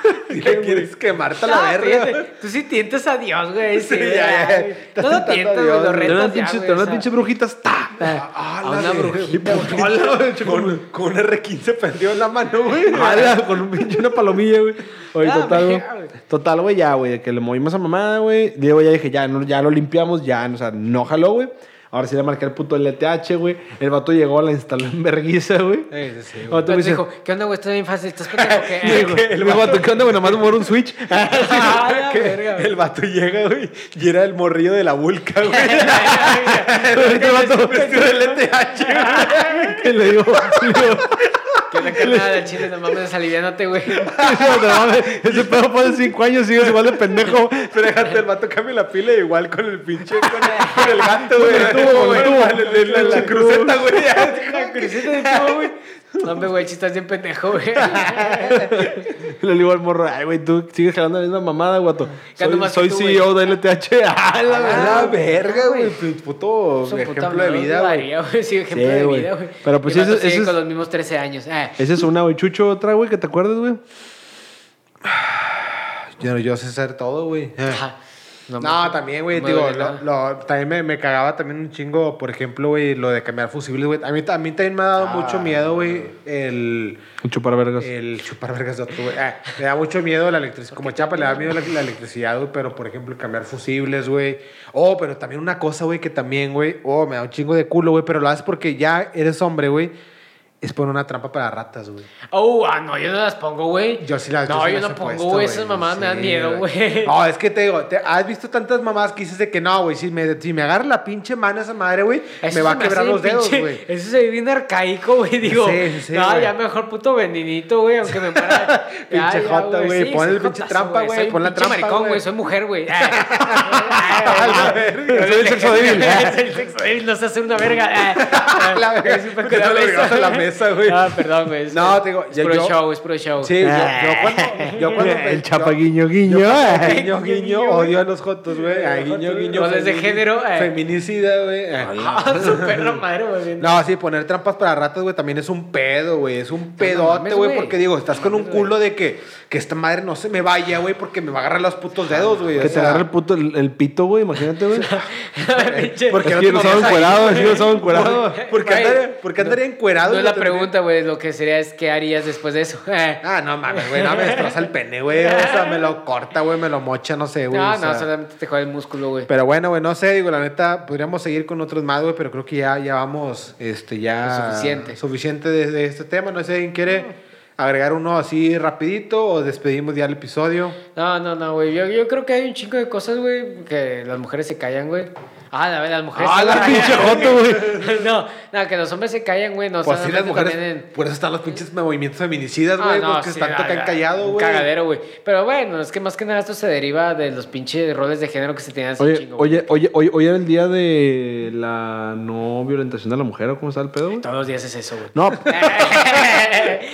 Quieres quemarte a la Ah, verga. Tú sí tientas a Dios, güey. Sí, ya, ya. No lo tientas, güey. Lo retas unas ya, güey, unas pinches brujitas. ¡Ta! A una la brujita, güey. Con, con un R15 prendido en la mano, güey. ¡Hala! Con un pinche una palomilla, güey. Oye, Ah, total, güey. Total, güey, ya, güey. Que le movimos a mamada, güey. Diego ya dije, ya, no, ya lo limpiamos, ya, o sea, no jaló, güey. Ahora sí le marqué el puto LTH, güey. El vato llegó, la instaló en verguiza, güey. Sí, sí, sí, El güey. vato me dice, dijo, ¿qué onda, güey? Está bien fácil. ¿Estás pendejo qué? el vato, ¿qué onda, güey? Nomás mover un switch. Ah, verga, güey. el vato llega, güey, y era el morrillo de la vulca, güey. Este vato Vestido de LTH, güey. que le digo, le digo, Que la carnada del chile, no mames, aliviánate, güey. ese pedo fue de 5 años, sigue igual de pendejo. Pero déjate, el vato cambia la pila igual con el pinche, con, con el gato, güey. Con el tubo. La, la- la- la cruceta, güey. La cruceta de tubo, güey. No, hombre, güey, si estás bien pendejo, güey. Le digo al morro, ay, güey, tú sigues jalando la misma mamada, guato. Ya Soy, que soy tú, güey. CEO de LTH. ¡Ah, la A verdad! la verga, güey. Puto Su puta ejemplo de vida, güey. güey. Sí, ejemplo Sí, de güey. vida, güey. Pero, pues, sigue es- con los mismos 13 años. Ah. Esa es una, güey. Chucho, otra, güey, que te acuerdes, güey. Yo, yo sé hacer todo, güey. Ajá. No, me- también, güey, no digo, lo, también me, me cagaba también un chingo, por ejemplo, güey, lo de cambiar fusibles, güey. A mí, a mí también me ha dado mucho miedo, güey, el, Un chupar vergas. el chupar vergas de otro, güey. Ah, me da mucho miedo la electricidad, como chapa le da miedo la, la electricidad, güey, pero, por ejemplo, cambiar fusibles, güey. Oh, pero también una cosa, güey, que también, güey, oh, me da un chingo de culo, güey, pero lo haces porque ya eres hombre, güey. Es poner una trampa para ratas, güey. Oh, ah, no, yo no las pongo, güey. Yo sí las No, sí yo las no pongo, güey. Esas mamadas me dan miedo, güey. No, es que te digo, te- has visto tantas mamás que dices de que no, güey, si me, si me agarra la pinche mano esa madre, güey, me va a quebrar los dedos, güey. Eso se ve bien arcaico, güey. Digo, Sí, no, ya mejor puto venenito, güey, aunque me. Ya, Pinche jota, güey, pon soy el pinche trampa, güey, Soy pon la trampa, maricón, güey. soy mujer, güey. Soy el sexo débil. Soy el sexo débil, no sé hacer una verga. No le a la mesa, güey. Ah, perdón, güey. es- No, te digo, es ya puro yo- show, es puro show. Sí, yo, yo cuando, yo cuando me- El chapa yo- guiño, yo guiño. guiño, guiño, odio a los jotos, güey. Guiño, guiño. Roles de género, eh. Feminicida, güey. Ah, su perro madre, güey. No, sí, poner trampas para ratas, güey, también es un pedo, güey. Es un pedote, güey, porque digo, estás con un culo de que, que esta madre no se me vaya, güey, porque me va a agarrar los putos dedos, güey. Que te agarre el puto, el, el pito, güey, imagínate, güey. Pinche- ¿Por qué Es no que te lo saben encuerado, que lo saben encuerado. ¿Por qué Güey, andaría, encuerado? No es la pregunta, güey. Lo que sería es qué harías después de eso. Ah, no mames, güey, no me destroza el pene, güey. O sea, me lo corta, güey, me lo mocha, no sé, güey. No, o no, solamente te jode el músculo, güey. Pero bueno, güey, no sé, digo, la neta, podríamos seguir con otros más, güey, pero creo que ya, ya vamos, este, ya... Suficiente. Suficiente de, de este tema. No sé, ¿quién quiere agregar uno así rapidito o despedimos ya el episodio? No, no, no, güey. Yo, yo creo que hay un chingo de cosas, güey, que las mujeres se callan, güey. Ah, la verdad, las mujeres Ah, la pinche joto, güey. no, no, que los hombres se callan, güey. No, Pues sí, las mujeres, en- por eso están los pinches movimientos feminicidas, Ah, güey, no, porque sí, ah, han ah, callado, güey. cagadero, güey. Pero bueno, es que más que nada esto se deriva de los pinches roles de género que se tenían así Oye, chingo. güey. oye, oye, oye, hoy era el día de la no violentación de la mujer, ¿o cómo está el pedo, güey? Todos los días es eso, güey. No.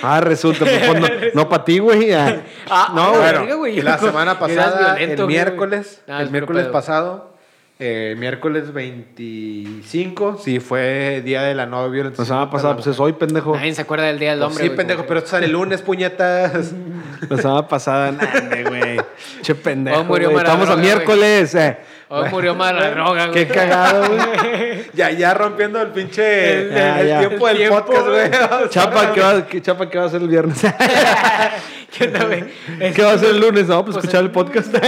Ah, resulta, pues, no, no para ti, güey. ah. Ah, No, ah, güey. güey. La semana pasada, violento, el miércoles, Ah, el es miércoles puro pedo. pasado, eh, miércoles 25, sí, fue día de la no violencia. La semana pasada, pues es hoy, pendejo. Nadie se acuerda del día del Pues hombre, sí, pendejo, pero esto sale el lunes, puñetas. La semana pasada, nade, güey. Che pendejo. Hoy murió. Estamos a Maradona, miércoles, eh. Hoy murió más la droga, güey. Qué cagado, güey. ya, ya rompiendo el pinche El- el, ya. tiempo El del tiempo, podcast, güey. Chapa, ¿qué va, chapa, ¿qué va a hacer el viernes? ¿Qué onda, güey? ¿Qué va a hacer el lunes? No, pues, escuchar el podcast.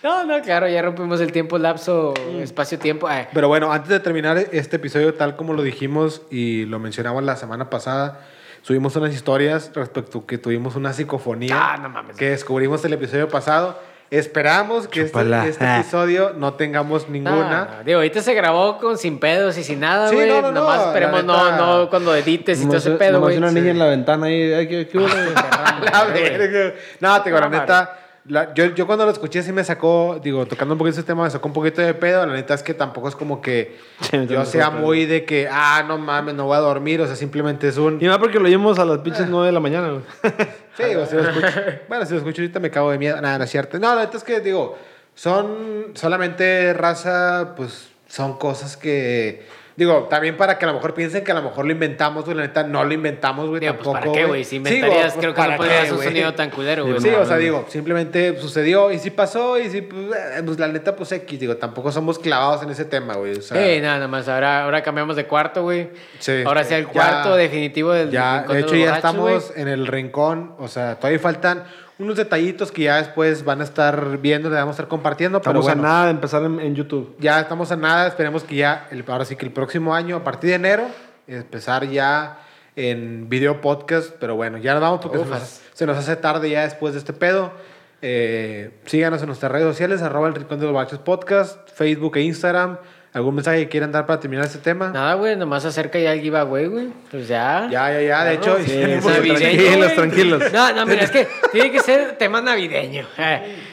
No, no, claro, ya rompimos el tiempo, lapso, espacio-tiempo. Ay, Pero bueno, antes de terminar este episodio, tal como lo dijimos y lo mencionamos la semana pasada, subimos unas historias respecto a que tuvimos una psicofonía Ah, no mames. que descubrimos el episodio pasado. Esperamos que este, este Ah. episodio no tengamos ninguna. no, digo, ahorita se grabó con sin pedos y sin nada, güey. no, no, no, Nomás la esperemos no, no cuando edites y todo ese pedo, güey. una Sí. niña en la ventana ahí. Ay, ¿qué, qué? La verga. No, te digo, la No, neta, la- yo, yo cuando lo escuché sí me sacó, digo, tocando un poquito ese tema, me sacó un poquito de pedo. La neta es que tampoco es como que Sí, yo sea muy de que, ah, no mames, no voy a dormir. O sea, simplemente es un... Y más porque lo oímos a las pinches 9 de la mañana, güey. Sí, digo, si lo escucho. Bueno, si lo escucho ahorita me cago de miedo. Nada, no es cierto. No, la neta es que, digo, son solamente raza, pues son cosas que. Digo, también para que a lo mejor piensen que a lo mejor lo inventamos, güey. La neta no lo inventamos, güey. Digo, pues tampoco. para qué, güey. Si Sí, inventarías, güey, creo que pues, no ¿para podrías qué, un sonido tan culero, güey. Sí, No o sea, digo, simplemente sucedió y sí pasó y sí, pues, pues la neta, pues X, digo, tampoco somos clavados en ese tema, güey. O sea, Sí, nada, nada más. Ahora, ahora cambiamos de cuarto, güey. Sí. ahora sí el Ya- cuarto definitivo del Ya, de los hecho, ya borrachos, estamos en el rincón. O sea, todavía faltan unos detallitos que ya después van a estar viendo, le vamos a estar compartiendo. Estamos pero bueno, a nada de empezar en, en YouTube. ya estamos a nada. Esperemos que ya, el, ahora sí que el próximo año, a partir de enero, empezar ya en video podcast. Pero bueno, ya nos vamos porque se nos, Ufas. se nos hace tarde ya después de este pedo. Eh, síganos en nuestras redes sociales, arroba el rincón de los borrachos podcast, Facebook e Instagram. ¿Algún mensaje que quieran dar para terminar este tema? Nada, güey, nomás acerca ya el giveaway, güey. Pues ya. Ya, ya, ya. De hecho, Sí, sí, tranquilos, tranquilos. No, no, mira, es que tiene que ser tema navideño.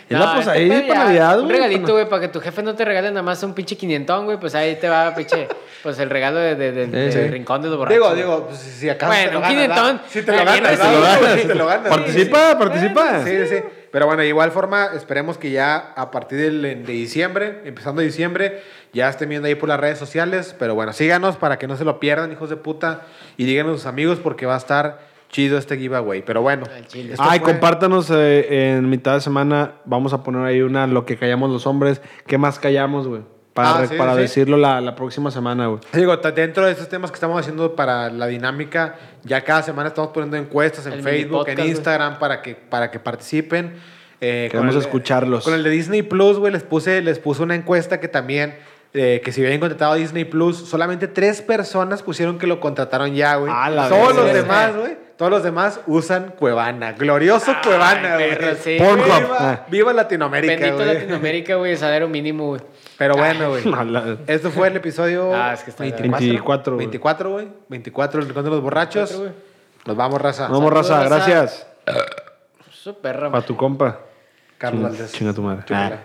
Eh, Es la este pedo para ya, Navidad, Un güey, regalito, para- güey, para que tu jefe no te regale nada más un pinche quinientón, güey. Pues ahí te va, pinche, pues el regalo de, de- de- del sí. rincón de los borrachos. Digo, digo, pues, si acaso Bueno, un quinientón. Si te lo ganas. Si te lo ganas. Participa, participa. Sí, sí. Pero bueno, de igual forma, esperemos que ya a partir del- de diciembre, empezando diciembre, ya estén viendo ahí por las redes sociales. Pero bueno, síganos para que no se lo pierdan, hijos de puta. Y díganos a sus amigos porque va a estar chido este giveaway. Pero bueno. Ay, fue- compártanos eh, en mitad de semana. Vamos a poner ahí una lo que callamos los hombres. ¿Qué más callamos, güey? Para, Ah, sí, para sí. decirlo la, la próxima semana, güey. Digo, dentro de estos temas que estamos haciendo para la dinámica, ya cada semana estamos poniendo encuestas en El Facebook, podcast, en. Instagram, para que, para que participen. Eh, Queremos con el- escucharlos. Con el de Disney Plus, güey, les puse, les puse una encuesta que también, eh, que si habían contratado a Disney Plus, solamente tres personas pusieron que lo contrataron ya, güey. A la Todos los demás, güey, todos los demás usan Cuevana. Glorioso Cuevana, güey. sí. Viva, Ah. viva Latinoamérica, Bendito güey. Latinoamérica, güey, salario mínimo, güey. Pero bueno, güey. Esto fue el episodio Ah, es que está 24, güey. 24, güey. 24, el rincón de los borrachos. 24, güey. Nos vamos, raza. Vamos, raza. Saludos, raza. Gracias. Su perra, Para tu compa. Carlos Chinga- Valdés. Chinga tu madre. Chúpala.